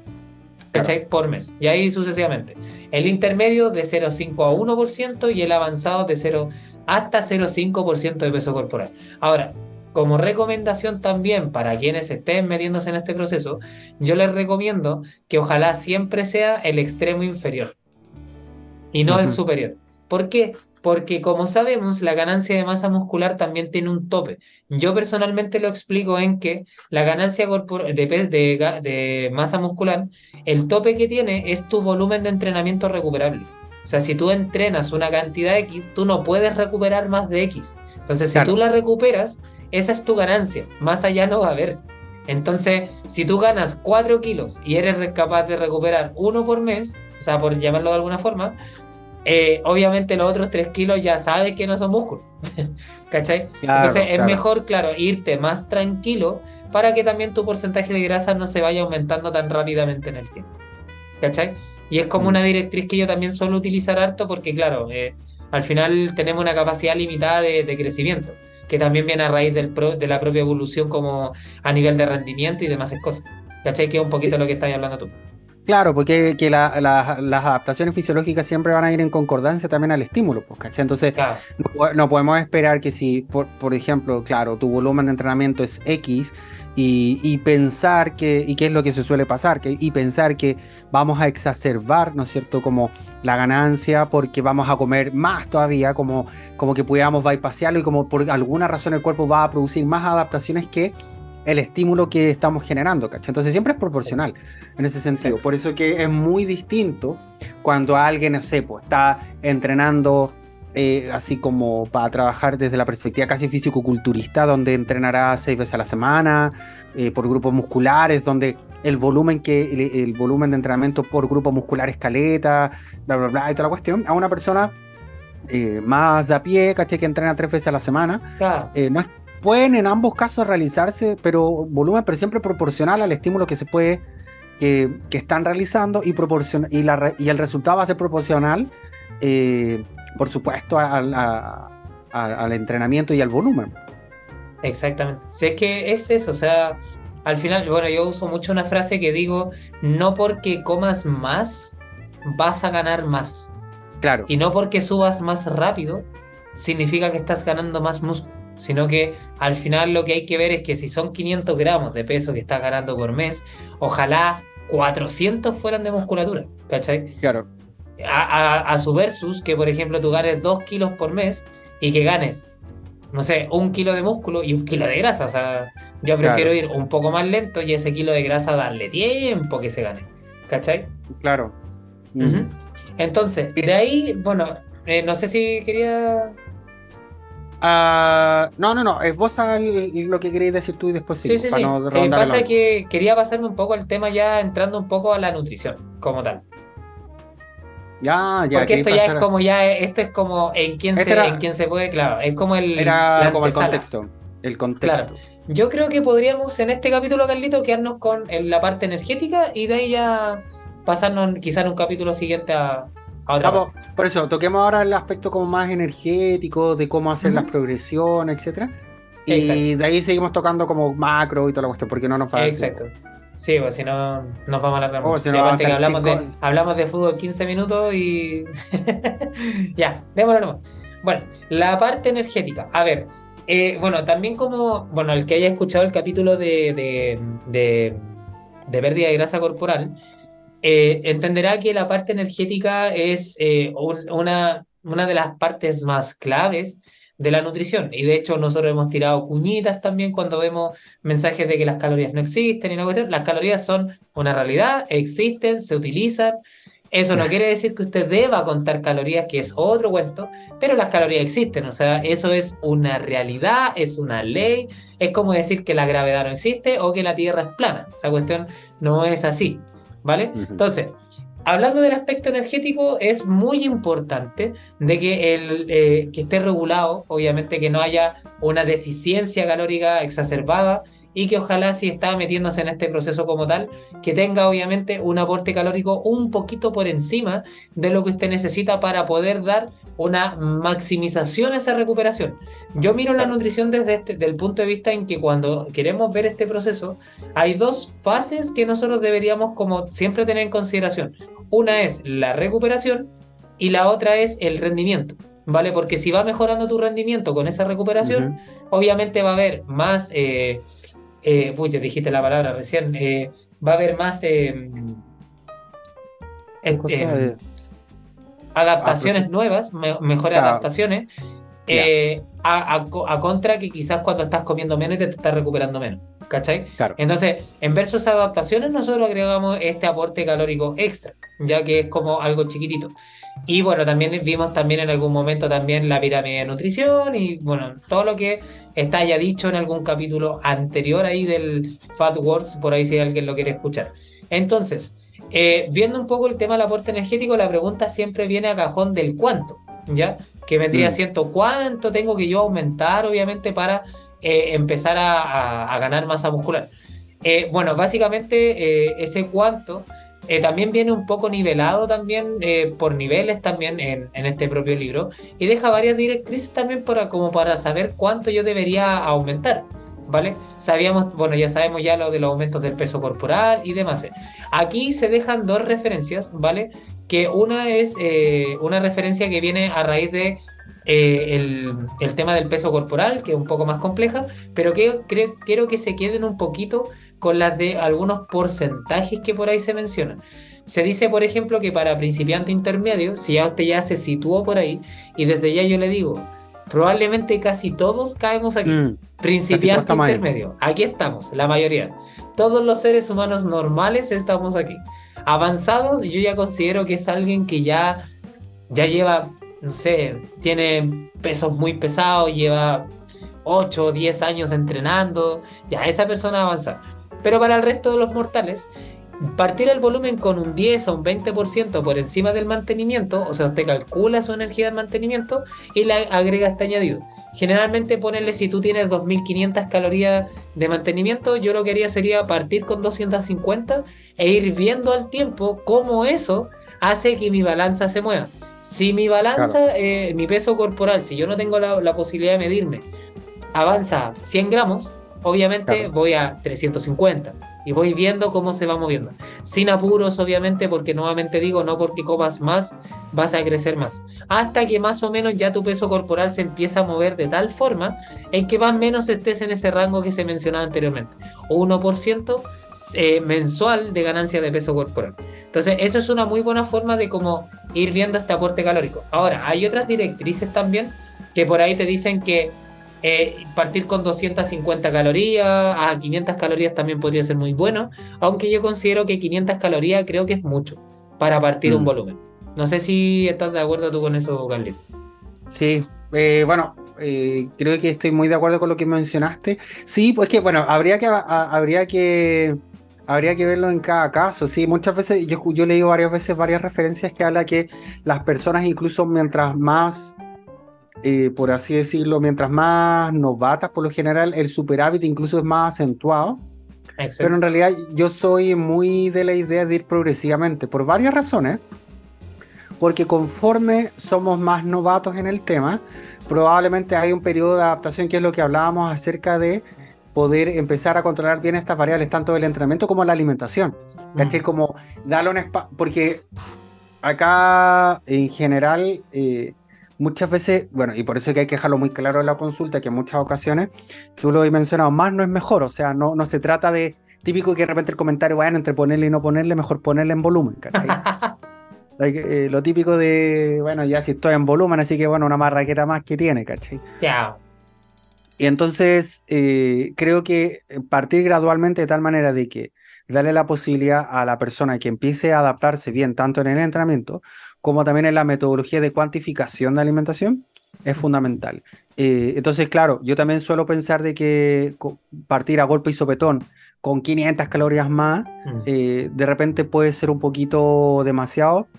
¿Cachai? Por mes. Y ahí sucesivamente. El intermedio de 0,5 a 1% y el avanzado de 0 hasta 0,5% de peso corporal. Ahora, como recomendación también para quienes estén metiéndose en este proceso, yo les recomiendo que ojalá siempre sea el extremo inferior y no el superior. ¿Por qué? Porque como sabemos, la ganancia de masa muscular también tiene un tope. Yo personalmente lo explico en que la ganancia de, de, masa muscular, el tope que tiene es tu volumen de entrenamiento recuperable. O sea, si tú entrenas una cantidad X, tú no puedes recuperar más de X. Entonces, si tú la recuperas, esa es tu ganancia. Más allá no va a haber. Entonces, si tú ganas 4 kilos y eres capaz de recuperar uno por mes, o sea, por llamarlo de alguna forma, eh, obviamente los otros 3 kilos ya sabes que no son músculos. ¿Cachai? Entonces es mejor, claro, irte más tranquilo para que también tu porcentaje de grasa no se vaya aumentando tan rápidamente en el tiempo. ¿cachai? Y es como mm. una directriz que yo también suelo utilizar harto porque, claro, eh, al final tenemos una capacidad limitada de, crecimiento, que también viene a raíz del de la propia evolución como a nivel de rendimiento y demás cosas. ¿Cachai? Que es un poquito lo que estás hablando tú. Claro, porque que las adaptaciones fisiológicas siempre van a ir en concordancia también al estímulo, pues, ¿cachai? Entonces, no, podemos esperar que si, por, por, ejemplo, claro, tu volumen de entrenamiento es X y, pensar que, y qué es lo que se suele pasar, que, y pensar que vamos a exacerbar, ¿no es cierto?, como la ganancia porque vamos a comer más todavía, como, como que pudiéramos bypassarlo y como por alguna razón el cuerpo va a producir más adaptaciones que el estímulo que estamos generando, ¿cachai? Entonces siempre es proporcional en ese sentido. Por eso que es muy distinto cuando alguien, no sé, pues, está entrenando eh, así como para trabajar desde la perspectiva casi físico-culturista, donde entrenará seis veces a la semana, eh, por grupos musculares, donde el volumen que el, volumen de entrenamiento por grupo muscular escaleta, bla, bla, bla, y toda la cuestión, a una persona eh, más de a pie, caché que entrena tres veces a la semana, no es pueden en ambos casos realizarse, pero volumen, pero siempre proporcional al estímulo que se puede, que, están realizando y, y, la, y el resultado va a ser proporcional, eh, por supuesto, al entrenamiento y al volumen. Exactamente. Si es que es eso, o sea, al final, bueno, yo uso mucho una frase que digo, no porque comas más, vas a ganar más. Claro. Y no porque subas más rápido, significa que estás ganando más músculo sino que al final lo que hay que ver es que si son 500 gramos de peso que estás ganando por mes, ojalá 400 fueran de musculatura, ¿cachai? Claro. A, su versus que, por ejemplo, tú ganes 2 kilos por mes y que ganes, no sé, un kilo de músculo y un kilo de grasa. O sea, yo prefiero ir un poco más lento y ese kilo de grasa darle tiempo que se gane, ¿cachai? Claro. Entonces, de ahí, bueno, eh, no sé si quería Ah, no, no, no, es vos lo que queréis decir tú y después sí. Sí, sí, sí. Lo que pasa que quería pasarme un poco el tema ya entrando un poco a la nutrición como tal. Ya, ya. Porque esto ya es como ya, esto es como en quién, se, en quién se puede, claro, es como el... Era como el contexto. El contexto. Claro. Yo creo que podríamos en este capítulo, Carlito, quedarnos con la parte energética y de ahí ya pasarnos quizá en un capítulo siguiente a, por eso, toquemos ahora el aspecto como más energético, de cómo hacer las progresiones, etcétera. Y de ahí seguimos tocando como macro y toda la cuestión, porque no nos falta. Exacto. Sí, pues si no nos vamos a alargar oh, aparte que hablamos de, hablamos de fútbol 15 minutos y. ya, démoslo Bueno, la parte energética. A ver, eh, bueno, también como. Bueno, el que haya escuchado el capítulo de, de, de, de pérdida de grasa corporal, eh, entenderá que la parte energética es eh, una, una de las partes más claves de la nutrición. Y de hecho nosotros hemos tirado cuñitas también cuando vemos mensajes de que las calorías no existen y no Las calorías son una realidad, existen, se utilizan. Eso no quiere decir que usted deba contar calorías, que es otro cuento, pero las calorías existen. O sea, eso es una realidad, es una ley. Es como decir que la gravedad no existe o que la Tierra es plana. Esa cuestión no es así. ¿Vale? Entonces, hablando del aspecto energético, es muy importante de que, el, eh, que esté regulado, obviamente que no haya una deficiencia calórica exacerbada y que ojalá si está metiéndose en este proceso como tal, que tenga obviamente un aporte calórico un poquito por encima de lo que usted necesita para poder dar una maximización a esa recuperación. Yo miro la nutrición desde este, el punto de vista en que cuando queremos ver este proceso, hay dos fases que nosotros deberíamos como siempre tener en consideración. Una es la recuperación y la otra es el rendimiento. ¿Vale? Porque si va mejorando tu rendimiento con esa recuperación, obviamente va a haber más, eh, eh, uy, ya dijiste la palabra recién, eh, va a haber más em, adaptaciones ah, pues nuevas, mejores adaptaciones, eh, a, contra que quizás cuando estás comiendo menos y te, estás recuperando menos. ¿Cachai? Entonces, en versus adaptaciones, nosotros agregamos este aporte calórico extra, ya que es como algo chiquitito. Y bueno, también vimos también en algún momento también la pirámide de nutrición y bueno, todo lo que está ya dicho en algún capítulo anterior ahí del Fat Wars, por ahí si alguien lo quiere escuchar. Entonces, eh, viendo un poco el tema del aporte energético, la pregunta siempre viene a cajón del cuánto, ¿ya? Que vendría mm. siendo cuánto tengo que yo aumentar, obviamente, para eh, empezar a, ganar masa muscular. Eh, bueno, básicamente ese cuánto eh, también viene un poco nivelado también eh, por niveles también en, en, este propio libro y deja varias directrices también para, como para saber cuánto yo debería aumentar. ¿Vale? Sabíamos, bueno, ya sabemos ya lo de los aumentos del peso corporal y demás. Aquí se dejan dos referencias, ¿vale? Que una es eh, una referencia que viene a raíz de el, el, tema del peso corporal, que es un poco más compleja, pero que creo, quiero que se queden un poquito con las de algunos porcentajes que por ahí se mencionan. Se dice, por ejemplo, que para principiante intermedio, si ya usted ya se situó por ahí, y desde ya yo le digo, probablemente casi todos caemos aquí. Mm, principiante intermedio, aquí estamos, la mayoría. Todos los seres humanos normales estamos aquí. Avanzados, yo ya considero que es alguien que ya, ya lleva, no sé, tiene pesos muy pesados, lleva 8 o 10 años entrenando, ya esa persona avanza. Pero para el resto de los mortales, partir el volumen con un 10 o un 20% por encima del mantenimiento, o sea, usted calcula su energía de mantenimiento y le agrega este añadido. Generalmente ponerle si tú tienes 2500 calorías de mantenimiento, yo lo que haría sería partir con 250 e ir viendo al tiempo cómo eso hace que mi balanza se mueva. Si mi balanza, eh, mi peso corporal, si yo no tengo la, la posibilidad de medirme, avanza 100 gramos, obviamente voy a 350 y voy viendo cómo se va moviendo. Sin apuros, obviamente, porque nuevamente digo, no porque comas más vas a crecer más. Hasta que más o menos ya tu peso corporal se empieza a mover de tal forma en que más o menos estés en ese rango que se mencionaba anteriormente. 1% eh, mensual de ganancia de peso corporal. Entonces, eso es una muy buena forma de cómo ir viendo este aporte calórico. Ahora, hay otras directrices también que por ahí te dicen que eh, partir con 250 calorías, a 500 calorías también podría ser muy bueno, aunque yo considero que 500 calorías creo que es mucho para partir un mm. volumen. No sé si estás de acuerdo tú con eso, Carlitos. Sí, eh, bueno, eh, creo que estoy muy de acuerdo con lo que mencionaste. Sí, pues que, bueno, habría que, habría que, habría que verlo en cada caso. Sí, muchas veces, yo, yo he leído varias veces varias referencias que habla que las personas, incluso mientras más eh, por así decirlo, mientras más novatas, por lo general, el superávit incluso es más acentuado. Pero en realidad yo soy muy de la idea de ir progresivamente, por varias razones. Porque conforme somos más novatos en el tema, probablemente hay un periodo de adaptación que es lo que hablábamos acerca de poder empezar a controlar bien estas variables, tanto del entrenamiento como la alimentación. Mm. Como darle un espacio, porque acá en general eh, muchas veces, bueno, y por eso que hay que dejarlo muy claro en la consulta, que en muchas ocasiones, tú lo he mencionado, más no es mejor, o sea, no, no se trata de típico que de repente el comentario, bueno, entre ponerle y no ponerle, mejor ponerle en volumen, ¿cachai? Eh, lo típico de, bueno, ya si estoy en volumen, así que bueno, una marraqueta más que tiene, ¿cachai? Y entonces, eh, creo que partir gradualmente de tal manera de que darle la posibilidad a la persona que empiece a adaptarse bien, tanto en el entrenamiento como también en la metodología de cuantificación de alimentación, es fundamental. Eh, entonces, claro, yo también suelo pensar de que partir a golpe y sopetón con 500 calorías más, mm. eh, de repente puede ser un poquito demasiado.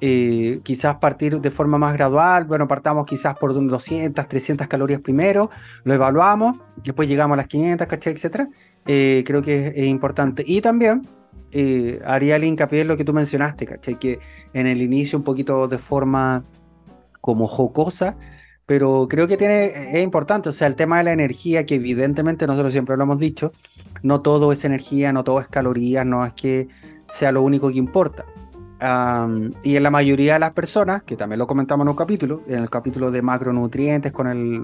Eh, quizás partir de forma más gradual, bueno, partamos quizás por 200, 300 calorías primero, lo evaluamos, después llegamos a las 500, ¿cachai? Etcétera. creo que es importante. Y también eh, haría el hincapié en lo que tú mencionaste, ¿cachai? Que en el inicio un poquito de forma como jocosa, pero creo que tiene, es importante, o sea, el tema de la energía, que evidentemente nosotros siempre lo hemos dicho, no todo es energía, no todo es calorías, no es que sea lo único que importa. y en la mayoría de las personas, que también lo comentamos en un capítulo, en el capítulo de macronutrientes con el,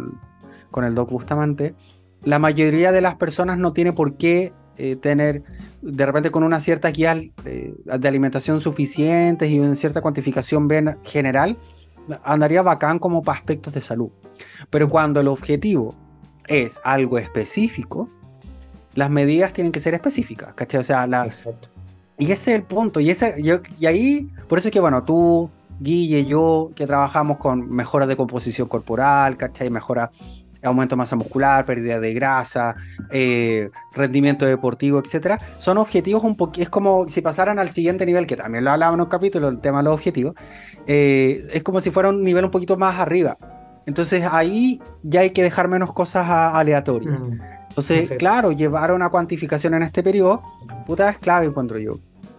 con el Doc Bustamante, la mayoría de las personas no tiene por qué eh, tener de repente con una cierta guía eh, de alimentación suficiente y una cierta cuantificación bien general, andaría bacán como para aspectos de salud. Pero cuando el objetivo es algo específico, las medidas tienen que ser específicas, ¿cachai? O sea, la... Y ese es el punto. Y, ese, yo, y ahí, por eso es que, bueno, tú, Guille, yo, que trabajamos con mejoras de composición corporal, ¿cachai? Mejora aumento de masa muscular, pérdida de grasa, eh, rendimiento deportivo, etcétera, son objetivos un poquito, es como si pasaran al siguiente nivel, que también lo hablaba en un capítulo, el tema de los objetivos, eh, es como si fuera un nivel un poquito más arriba. Entonces ahí ya hay que dejar menos cosas aleatorias. Mm. Entonces, claro, llevar una cuantificación en este periodo, puta, es clave, encuentro yo.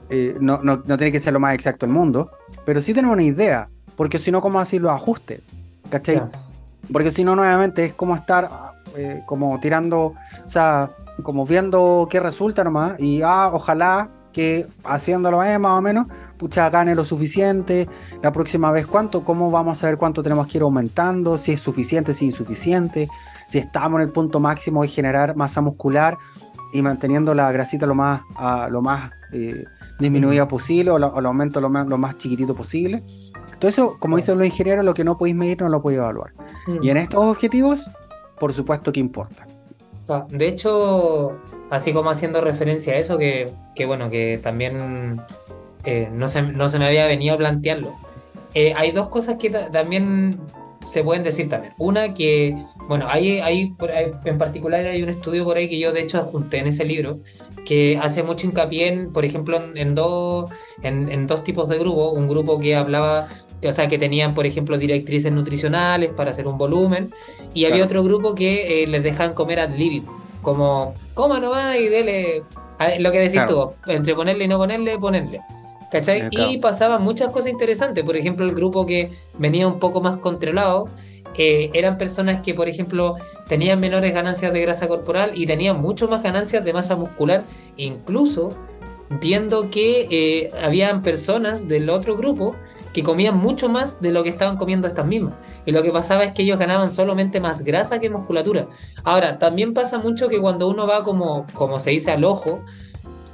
eh, no, no, tiene que ser lo más exacto del mundo, pero sí tener una idea, porque si no, ¿cómo así los ajustes? ¿Cachai? Porque si no, nuevamente es como estar eh, como tirando, o sea, como viendo qué resulta nomás, y ah, ojalá que haciéndolo eh, más o menos, pucha, gane lo suficiente, la próxima vez. Cuánto, cómo vamos a saber cuánto tenemos que ir aumentando, si es suficiente, si es insuficiente, si estamos en el punto máximo de generar masa muscular y manteniendo la grasita lo más, lo más eh, disminuida posible o, lo, aumento lo más, lo más chiquitito posible. Todo eso, como dicen los ingenieros, lo que no podéis medir no lo podéis evaluar. Y en estos objetivos, por supuesto que importa. De hecho, así como haciendo referencia a eso, que, bueno, que también eh, no, se, no, se, me había venido a plantearlo. Eh, hay dos cosas que también se pueden decir también. Una que, bueno, hay, hay, en particular hay un estudio por ahí que yo de hecho adjunté en ese libro, que hace mucho hincapié en, por ejemplo, en, dos, en, dos tipos de grupos. Un grupo que hablaba, o sea, que tenían, por ejemplo, directrices nutricionales para hacer un volumen, y había otro grupo que eh, les dejan comer ad libido, como, coma nomás y dele, lo que decís tú, entre ponerle y no ponerle, ponerle. ¿Cachai? Y pasaban muchas cosas interesantes. Por ejemplo, el grupo que venía un poco más controlado eh, eran personas que, por ejemplo, tenían menores ganancias de grasa corporal y tenían mucho más ganancias de masa muscular, incluso viendo que eh, habían personas del otro grupo que comían mucho más de lo que estaban comiendo estas mismas. Y lo que pasaba es que ellos ganaban solamente más grasa que musculatura. Ahora, también pasa mucho que cuando uno va como, como se dice al ojo,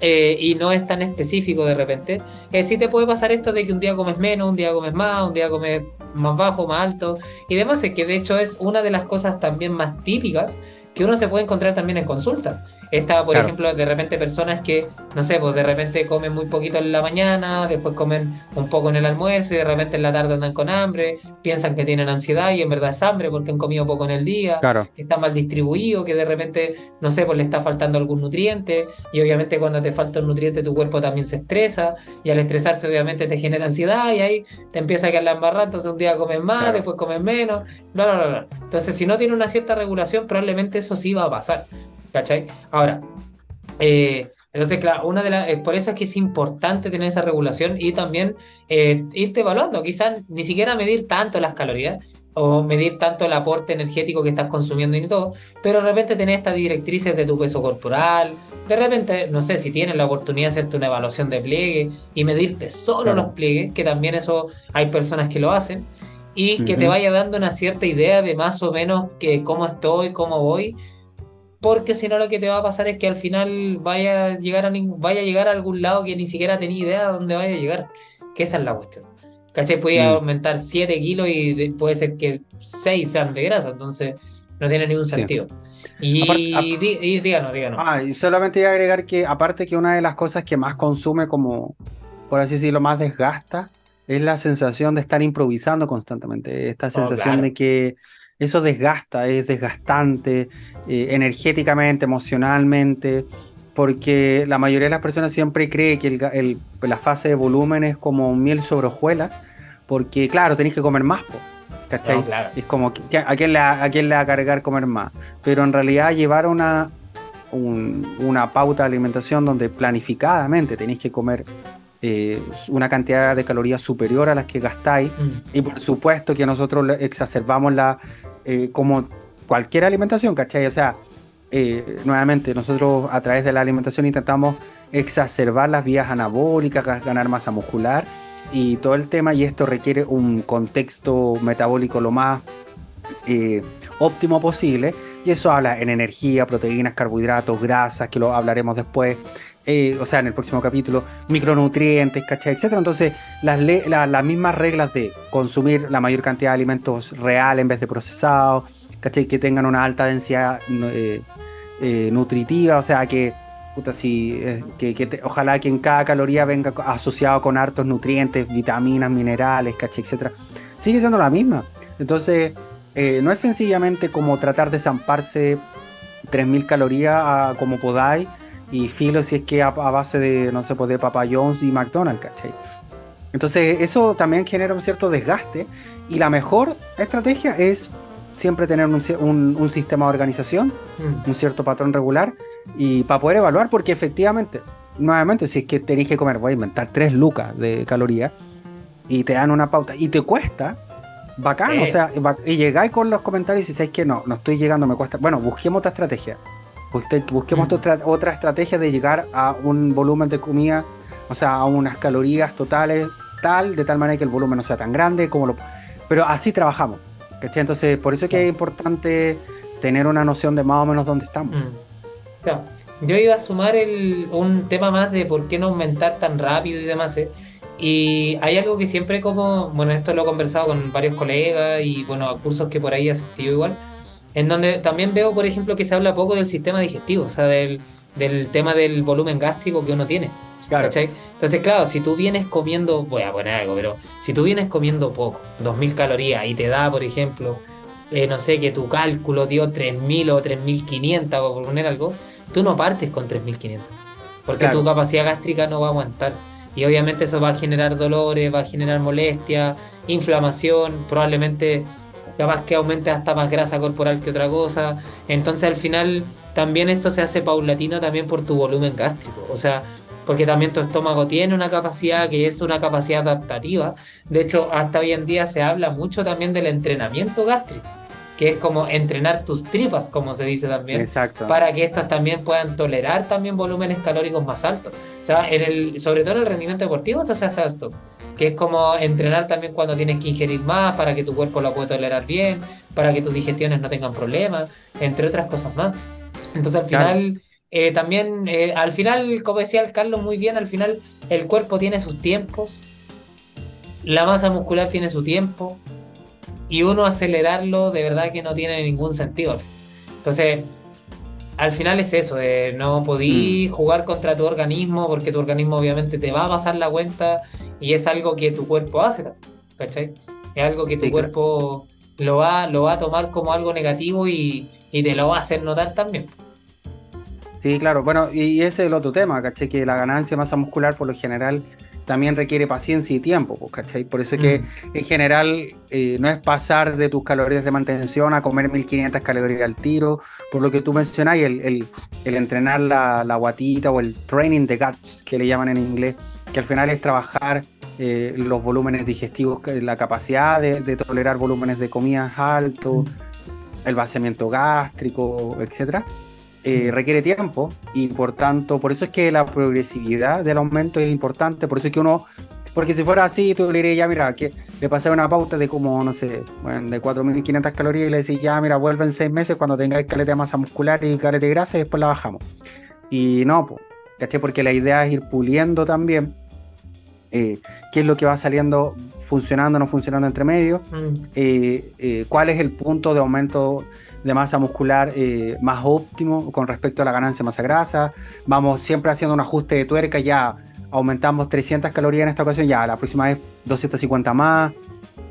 eh, y no es tan específico de repente, eh, sí te puede pasar esto de que un día comes menos, un día comes más, un día comes más bajo, más alto y demás, es que de hecho es una de las cosas también más típicas que uno se puede encontrar también en consulta. Está, por ejemplo, de repente personas que, no sé, pues de repente comen muy poquito en la mañana, después comen un poco en el almuerzo y de repente en la tarde andan con hambre, piensan que tienen ansiedad y en verdad es hambre porque han comido poco en el día, que está mal distribuido, que de repente, no sé, pues le está faltando algún nutriente y obviamente cuando te falta un nutriente tu cuerpo también se estresa y al estresarse obviamente te genera ansiedad y ahí te empieza a quedar la embarrada, entonces un día comes más, después comes menos, bla, bla, bla. Entonces si no tiene una cierta regulación probablemente eso sí va a pasar. ¿Cachai? Ahora, eh, entonces, claro, una de las, eh, por eso es que es importante tener esa regulación y también eh, irte evaluando, quizás ni siquiera medir tanto las calorías o medir tanto el aporte energético que estás consumiendo y todo, pero de repente tener estas directrices de tu peso corporal, de repente, no sé, si tienes la oportunidad de hacerte una evaluación de pliegue y medirte solo los pliegues, que también eso hay personas que lo hacen, y que te vaya dando una cierta idea de más o menos que cómo estoy, cómo voy, porque si no lo que te va a pasar es que al final vaya a llegar a, vaya a, llegar a algún lado que ni siquiera tenía idea de dónde vaya a llegar, que esa es la cuestión. ¿Cachai? Podía mm. aumentar 7 kilos y puede ser que 6 sean de grasa, entonces no tiene ningún sentido. Y, díganos, díganos. Ah, y solamente agregar que aparte que una de las cosas que más consume como, por así decirlo, más desgasta, es la sensación de estar improvisando constantemente, esta oh, sensación de que eso desgasta, es desgastante eh, energéticamente, emocionalmente, porque la mayoría de las personas siempre cree que la fase de volumen es como miel sobre hojuelas, porque claro, tenéis que comer más, ¿cachai? Es como, ¿a quién, le, ¿a quién le va a cargar comer más? Pero en realidad llevar una, una pauta de alimentación donde planificadamente tenéis que comer eh, una cantidad de calorías superior a las que gastáis. Mm. Y por supuesto que nosotros exacerbamos la, eh, como cualquier alimentación, ¿cachai? O sea, eh, nuevamente, nosotros a través de la alimentación intentamos exacerbar las vías anabólicas, ganar masa muscular y todo el tema, y esto requiere un contexto metabólico lo más óptimo posible. Y eso habla en energía, proteínas, carbohidratos, grasas, que lo hablaremos después, eh, o sea, en el próximo capítulo, micronutrientes, ¿cachai? Etcétera. Entonces, las, las mismas reglas de consumir la mayor cantidad de alimentos real en vez de procesados, ¿cachai? Que tengan una alta densidad eh, eh, nutritiva, o sea, que, puta, si, que, ojalá que en cada caloría venga asociado con hartos nutrientes, vitaminas, minerales, ¿cachai? Etcétera. Sigue siendo la misma. Entonces, no es sencillamente como tratar de zamparse 3.000 calorías como podáis y filo si es que a, base de, no sé, pues de Papa John's y McDonald's, ¿cachai? Entonces eso también genera un cierto desgaste y la mejor estrategia es siempre tener un, sistema de organización, mm. un cierto patrón regular y para poder evaluar porque efectivamente nuevamente, si es que tenéis que comer, voy a inventar 3 lucas de calorías y te dan una pauta y te cuesta, bacán, o sea, y llegáis con los comentarios y decís que no, no estoy llegando, me cuesta. Bueno, busquemos otra estrategia. Busquemos mm. otra, otra estrategia de llegar a un volumen de comida, o sea, a unas calorías totales tal, de tal manera que el volumen no sea tan grande como lo... Pero así trabajamos. ¿cachai? Entonces, por eso es que es importante tener una noción de más o menos dónde estamos. Mm. Yo iba a sumar el, un tema más de por qué no aumentar tan rápido y demás. ¿eh? Y hay algo que siempre como, bueno, esto lo he conversado con varios colegas y bueno, cursos que por ahí he asistido igual, en donde también veo, por ejemplo, que se habla poco del sistema digestivo, o sea, del, del tema del volumen gástrico que uno tiene. Claro. Entonces, claro, si tú vienes comiendo, voy a poner algo, pero si tú vienes comiendo poco, 2000 calorías, y te da, por ejemplo, eh, no sé, que tu cálculo dio 3000 o 3500, por poner algo, tú no partes con 3500, porque tu capacidad gástrica no va a aguantar. Y obviamente eso va a generar dolores, va a generar molestia, inflamación, probablemente capaz que aumente hasta más grasa corporal que otra cosa. Entonces al final también esto se hace paulatino también por tu volumen gástrico. O sea, porque también tu estómago tiene una capacidad que es una capacidad adaptativa. De hecho, hasta hoy en día se habla mucho también del entrenamiento gástrico, que es como entrenar tus tripas, como se dice también, Exacto. para que estas también puedan tolerar también volúmenes calóricos más altos. O sea, en el, sobre todo en el rendimiento deportivo esto se hace esto, que es como entrenar también cuando tienes que ingerir más para que tu cuerpo lo pueda tolerar bien, para que tus digestiones no tengan problemas, entre otras cosas más. Entonces al final... Eh, también, eh, al final, como decía el Carlos muy bien, al final el cuerpo tiene sus tiempos, la masa muscular tiene su tiempo, y uno acelerarlo de verdad que no tiene ningún sentido. Entonces, al final es eso, de no podí mm. jugar contra tu organismo porque tu organismo obviamente te va a pasar la cuenta y es algo que tu cuerpo hace, ¿cachai? Es algo que tu cuerpo lo va, lo va a tomar como algo negativo y, y te lo va a hacer notar también. Sí, claro. Bueno, y ese es el otro tema, ¿cachai? Que la ganancia de masa muscular por lo general también requiere paciencia y tiempo, pues, ¿cachai? Por eso es que mm. en general eh, no es pasar de tus calorías de mantención a comer 1500 calorías al tiro, por lo que tú mencionas, el, el, el entrenar la, la, guatita o el training de guts, que le llaman en inglés, que al final es trabajar eh, los volúmenes digestivos, la capacidad de, de tolerar volúmenes de comidas altos, mm. el vaciamiento gástrico, etcétera eh, requiere tiempo y por tanto, por eso es que la progresividad del aumento es importante, por eso es que uno, porque si fuera así, tú le dirías, ya mira, que le pasé una pauta de como, no sé, bueno, de 4.500 calorías y le decís, ya mira, vuelve en seis meses cuando tengáis caleta de masa muscular y caleta de grasa y después la bajamos. Y no, pues, ¿caché? Porque la idea es ir puliendo también eh, qué es lo que va saliendo funcionando, no funcionando entre medio, mm. eh, cuál es el punto de aumento de masa muscular eh, más óptimo con respecto a la ganancia de masa grasa. Vamos siempre haciendo un ajuste de tuerca, ya aumentamos 300 calorías en esta ocasión, ya la próxima vez 250 más.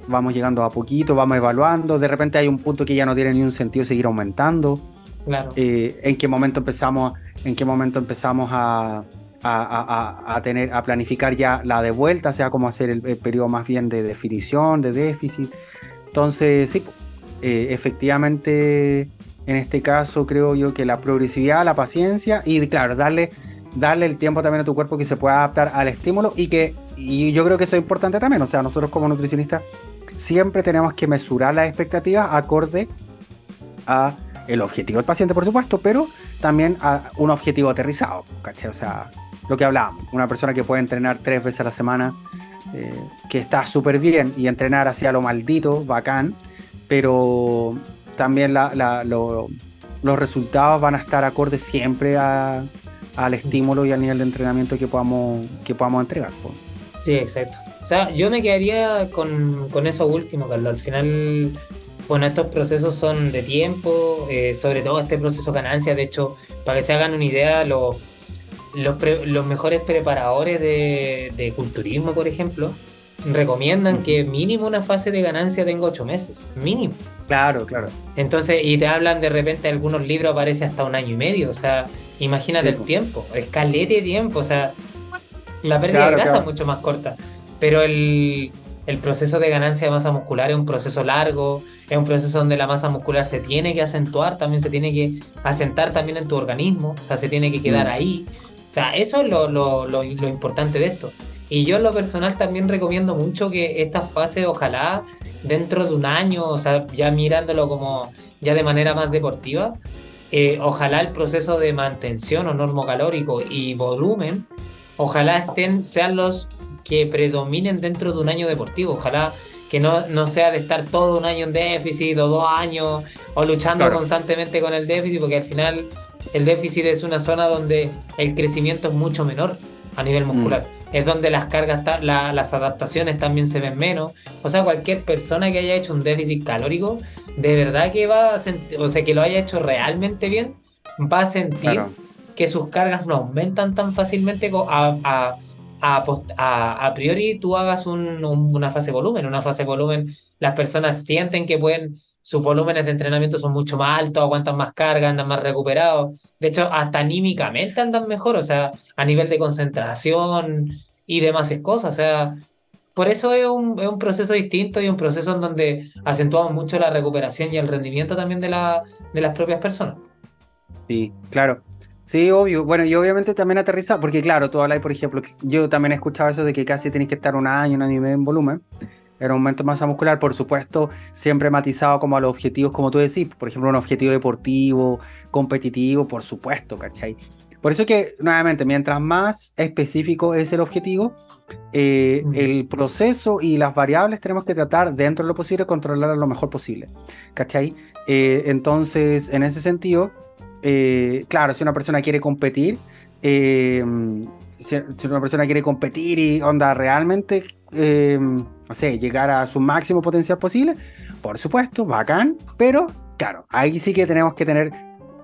Vamos llegando a poquito, vamos evaluando. De repente hay un punto que ya no tiene ni un sentido seguir aumentando. Claro. Eh, ¿En qué momento empezamos, en qué momento empezamos a, a, tener, a planificar ya la de vuelta, sea como hacer el, el periodo más bien de definición, de déficit? Entonces, sí, eh, efectivamente, en este caso creo yo que la progresividad, la paciencia y claro, darle, darle el tiempo también a tu cuerpo que se pueda adaptar al estímulo y que y yo creo que eso es importante también, o sea, nosotros como nutricionistas siempre tenemos que mesurar las expectativas acorde a el objetivo del paciente, por supuesto, pero también a un objetivo aterrizado, ¿cachai? O sea, lo que hablábamos, una persona que puede entrenar tres veces a la semana, eh, que está súper bien y entrenar hacia lo maldito, bacán, pero también los resultados van a estar acordes siempre al estímulo y al nivel de entrenamiento que podamos, que podamos entregar. Sí, exacto. O sea, yo me quedaría con, eso último, Carlos. Al final, bueno, estos procesos son de tiempo, eh, sobre todo este proceso ganancia. De hecho, para que se hagan una idea, los, los, mejores preparadores de, de culturismo, por ejemplo, recomiendan que mínimo una fase de ganancia tenga ocho meses, mínimo. Claro, claro. Entonces, y te hablan de repente, algunos libros aparece hasta un año y medio, o sea, imagínate el tiempo, escalete de tiempo, o sea, la pérdida de grasa es mucho más corta, pero el, el proceso de ganancia de masa muscular es un proceso largo, es un proceso donde la masa muscular se tiene que acentuar, también se tiene que asentar también en tu organismo, o sea, se tiene que quedar mm. ahí O sea, eso es lo, lo, lo, lo importante de esto. Y yo en lo personal también recomiendo mucho que esta fase, ojalá dentro de un año, o sea, ya mirándolo como ya de manera más deportiva, eh, ojalá el proceso de mantención o normo calórico y volumen, ojalá estén, sean los que predominen dentro de un año deportivo. Ojalá que no, no sea de estar todo un año en déficit o dos años o luchando constantemente con el déficit, porque al final el déficit es una zona donde el crecimiento es mucho menor a nivel mm. muscular. Es donde las cargas, las adaptaciones también se ven menos. O sea, cualquier persona que haya hecho un déficit calórico, de verdad que va a sentir, o sea, que lo haya hecho realmente bien, va a sentir que sus cargas no aumentan tan fácilmente a a, a, priori tú hagas una fase volumen. Una fase volumen, las personas sienten que pueden, sus volúmenes de entrenamiento son mucho más altos, aguantan más carga, andan más recuperados. De hecho, hasta anímicamente andan mejor, o sea, a nivel de concentración y demás cosas. O sea, por eso es un, es un proceso distinto y un proceso en donde acentuamos mucho la recuperación y el rendimiento también de, la, de las propias personas. Sí, claro. Sí, obvio. Bueno, y obviamente también aterrizar, porque claro, tú hablas, por ejemplo, yo también he escuchado eso de que casi tienes que estar un año, un año y medio en volumen. Era un momento masa muscular, por supuesto, siempre matizado como a los objetivos, como tú decís, por ejemplo, un objetivo deportivo, competitivo, por supuesto, ¿cachai? Por eso que, nuevamente, mientras más específico es el objetivo, eh, el proceso y las variables tenemos que tratar dentro de lo posible controlar lo mejor posible, ¿cachai? Eh, entonces, en ese sentido, eh, claro, si una persona quiere competir, eh, si, una persona quiere competir y onda realmente, eh, no sé, llegar a su máximo potencial posible, por supuesto, bacán, pero claro, ahí sí que tenemos que tener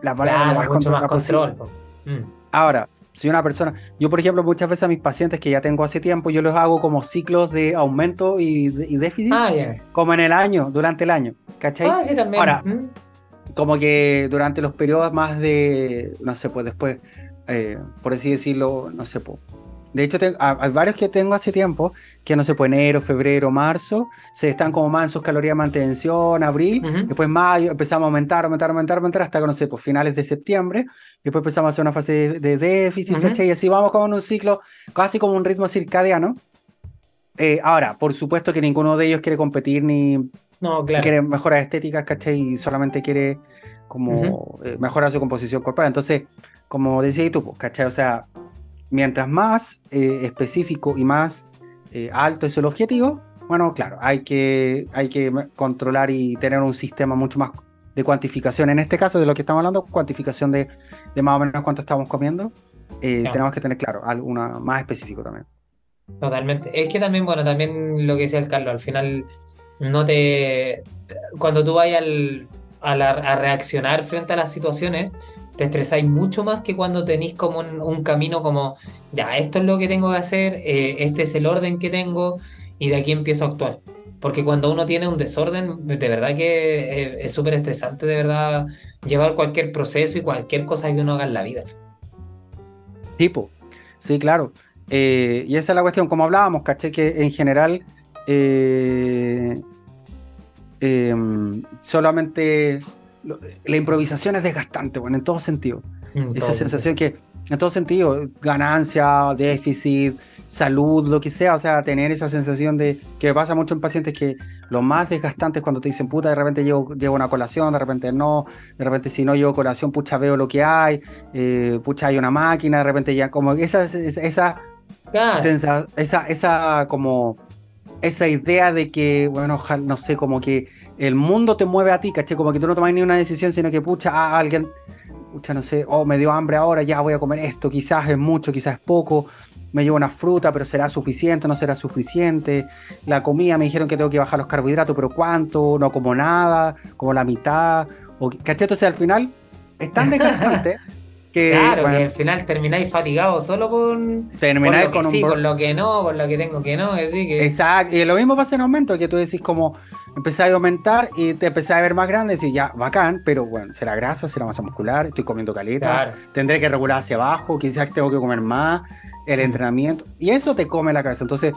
las variables mucho más control. Mm. Ahora, si una persona, yo por ejemplo muchas veces a mis pacientes que ya tengo hace tiempo, yo los hago como ciclos de aumento y, déficit, ah, como en el año, durante el año, ¿cachai? Ah, sí, también. Ahora, mm como que durante los periodos más de, no sé, pues después, eh, por así decirlo, no sé, pues. De hecho, hay varios que tengo hace tiempo, que no sé, pues enero, febrero, marzo, se están como más en sus calorías de mantención, abril, después mayo empezamos a aumentar, aumentar, aumentar, aumentar, hasta que, no sé, pues finales de septiembre, después empezamos a hacer una fase de, déficit, Y así vamos con un ciclo, casi como un ritmo circadiano. Eh, ahora, por supuesto que ninguno de ellos quiere competir ni no, claro. Quiere mejoras estéticas, ¿cachai? Y solamente quiere como eh, mejorar su composición corporal. Entonces, como decías tú, pues, ¿cachai? O sea, mientras más eh, específico y más eh, alto es el objetivo, bueno, claro, hay que, hay que controlar y tener un sistema mucho más de cuantificación. En este caso, de lo que estamos hablando, cuantificación de, de más o menos cuánto estamos comiendo. Tenemos que tener claro, alguna más específico también. Totalmente. Es que también, bueno, también lo que decía el Carlos, al final no te. Cuando tú vayas a, reaccionar frente a las situaciones, te estresáis mucho más que cuando tenéis como un, camino como, ya, esto es lo que tengo que hacer, eh, este es el orden que tengo y de aquí empiezo a actuar. Porque cuando uno tiene un desorden, de verdad que es súper estresante, de verdad, llevar cualquier proceso y cualquier cosa que uno haga en la vida. Tipo, sí, claro. Eh, y esa es la cuestión, como hablábamos, caché que en general eh, em, la improvisación es desgastante, bueno, en todo sentido. Esa sensación que, en todo sentido, ganancia, déficit, salud, lo que sea, o sea, tener esa sensación de que pasa mucho en pacientes que lo más desgastante es cuando te dicen, puta, de repente llevo, llevo una colación, de repente no, de repente si no llevo colación, pucha, veo lo que hay, eh, pucha, hay una máquina, de repente ya, como esa, esa, esa, esa, esa como esa idea de que, bueno, no sé, como que el mundo te mueve a ti, ¿caché? Como que tú no tomas ni una decisión, sino que, pucha, a alguien, pucha, no sé, oh, me dio hambre ahora, ya voy a comer esto, quizás es mucho, quizás es poco, me llevo una fruta, pero será suficiente, no será suficiente, la comida me dijeron que tengo que bajar los carbohidratos, pero ¿cuánto? No como nada, como la mitad, o, ¿caché? Entonces al final es tan desgastante claro, que al final termináis fatigados solo con, termináis con, sí, con lo que no, por lo que tengo que no. Así que... Exacto, y lo mismo pasa en aumento, que tú decís como empezáis a aumentar y te empezás a ver más grande y decís, ya, bacán, pero bueno, será grasa, será masa muscular, estoy comiendo caleta, tendré que regular hacia abajo, quizás tengo que comer más, el entrenamiento, y eso te come la cabeza. Entonces,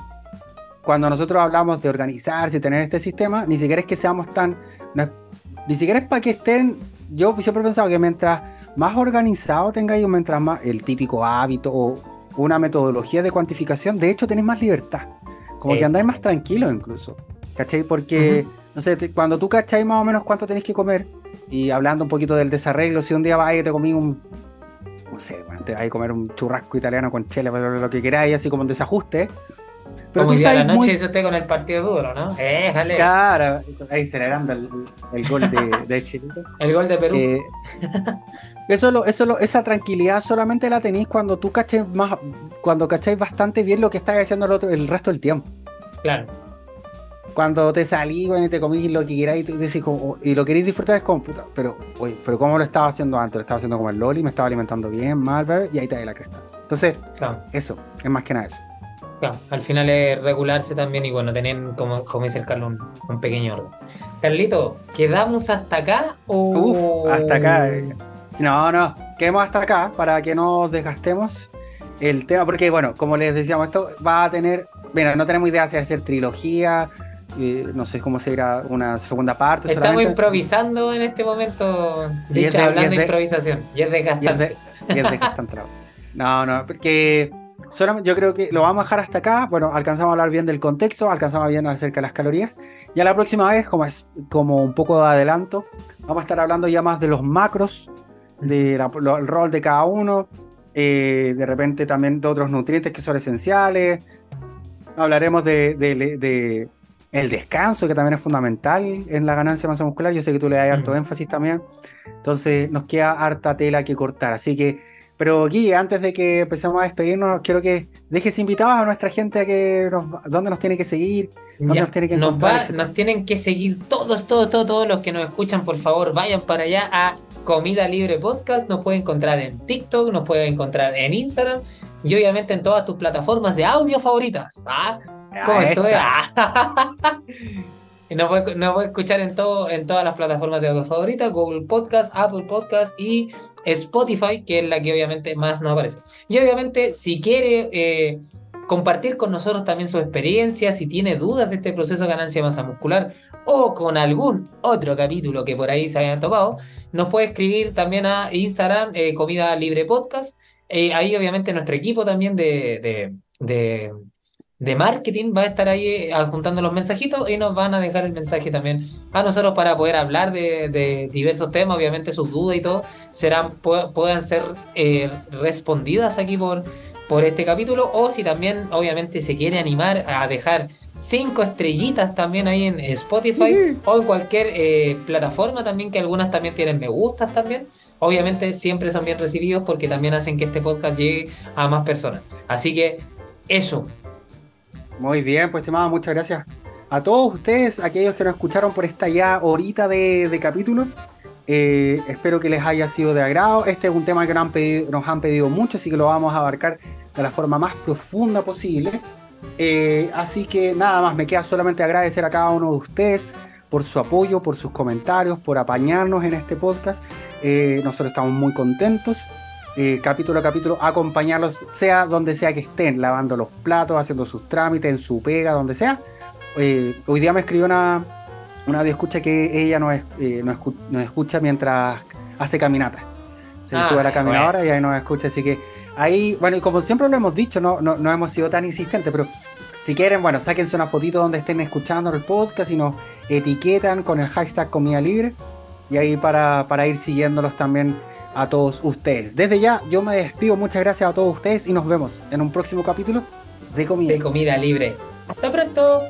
cuando nosotros hablamos de organizarse y tener este sistema, ni siquiera es que seamos tan, ni siquiera es para que estén, yo siempre he pensado que mientras más organizado tengáis, mientras más el típico hábito o una metodología de cuantificación, de hecho tenéis más libertad. Como que andáis más tranquilos incluso. ¿Cachai? Porque, no sé, cuando tú cacháis más o menos cuánto tenéis que comer, y hablando un poquito del desarreglo, si un día vas y te comí un, no sé, te vas a comer un churrasco italiano con chela, lo que queráis, así como un desajuste, pero Como tú sabes la noche hizo usted con el partido duro, ¿no? Éjale. Claro, ahí celebrando el, el gol de, de Chile. el gol de Perú. Eh, eso, eso esa tranquilidad solamente la tenéis cuando tú cachéis más, cuando cacháis bastante bien lo que está haciendo el, otro, el resto del tiempo. Claro. Cuando te salís, bueno, y te comís lo que queráis y, como, y lo queréis disfrutar es como puta. Pero, oye, pero ¿cómo lo estaba haciendo antes? Lo estaba haciendo como el Loli, me estaba alimentando bien, mal, y ahí te da la cresta. Entonces, eso, es más que nada eso al final es regularse también y bueno, tener, como, como dice el Carlos, un, pequeño orden. Carlito, ¿quedamos hasta acá o...? Uf, hasta acá. Eh. No, no, quedemos hasta acá para que no desgastemos el tema, porque bueno, como les decíamos, esto va a tener, mira, no tenemos idea si va a ser trilogía, eh, no sé cómo será una segunda parte. Estamos improvisando en este momento, dicho, hablando de, improvisación, y es desgastante. Y es, desgastante. no, no, porque yo creo que lo vamos a dejar hasta acá. Bueno, alcanzamos a hablar bien del contexto, alcanzamos a bien acerca de las calorías. Y a la próxima vez, como es como un poco de adelanto, vamos a estar hablando ya más de los macros, del rol de cada uno, eh, de repente también de otros nutrientes que son esenciales. Hablaremos de, el descanso, que también es fundamental en la ganancia de masa muscular. Yo sé que tú le das harto énfasis también. Entonces nos queda harta tela que cortar. Así que pero Guille, antes de que empecemos a despedirnos, quiero que dejes invitados a nuestra gente a que nos, dónde nos tiene que seguir, dónde nos tiene que encontrar. Nos, tienen que seguir todos, todos, todos, todos los que nos escuchan, por favor, vayan para allá a Comida Libre Podcast. Nos pueden encontrar en TikTok, nos pueden encontrar en Instagram y obviamente en todas tus plataformas de audio favoritas. ¿Ah? ¿Cómo estoy? Nos puede, nos escuchar en, todo, en todas las plataformas de audio favoritas, Google Podcast, Apple Podcast y Spotify, que es la que obviamente más nos aparece. Y obviamente, si quiere eh, compartir con nosotros también su experiencia, si tiene dudas de este proceso de ganancia de masa muscular o con algún otro capítulo que por ahí se hayan topado, nos puede escribir también a Instagram, eh, Comida Libre Podcast. Eh, ahí obviamente nuestro equipo también de marketing va a estar ahí eh, adjuntando los mensajitos y nos van a dejar el mensaje también a nosotros para poder hablar de, diversos temas. Obviamente sus dudas y todo serán puedan ser eh, respondidas aquí por, por este capítulo o si también obviamente se quiere animar a dejar cinco estrellitas también ahí en Spotify o en cualquier eh, plataforma también que algunas también tienen me gustas también obviamente siempre son bien recibidos porque también hacen que este podcast llegue a más personas así que eso muy bien, pues estimado, muchas gracias a todos ustedes, aquellos que nos escucharon por esta ya horita de, capítulo. Eh, espero que les haya sido de agrado. Este es un tema que nos han, pedido, han pedido mucho, así que lo vamos a abarcar de la forma más profunda posible. Eh, así que nada más, me queda solamente agradecer a cada uno de ustedes por su apoyo, por sus comentarios, por apañarnos en este podcast. Eh, nosotros estamos muy contentos. Eh, capítulo a capítulo, acompañarlos, sea donde sea que estén, lavando los platos, haciendo sus trámites, en su pega, donde sea. Eh, hoy día me escribió una, una escucha que ella nos, eh, escucha mientras hace caminata. Se ah, sube a la caminadora y ahí nos escucha, así que ahí, bueno, y como siempre lo hemos dicho, no, no, no hemos sido tan insistentes, pero si quieren, bueno, sáquense una fotito donde estén escuchando el podcast y nos etiquetan con el hashtag comida libre. Y ahí para, para ir siguiéndolos también a todos ustedes. Desde ya, yo me despido. Muchas gracias a todos ustedes y nos vemos en un próximo capítulo de comida. De comida libre. Hasta pronto.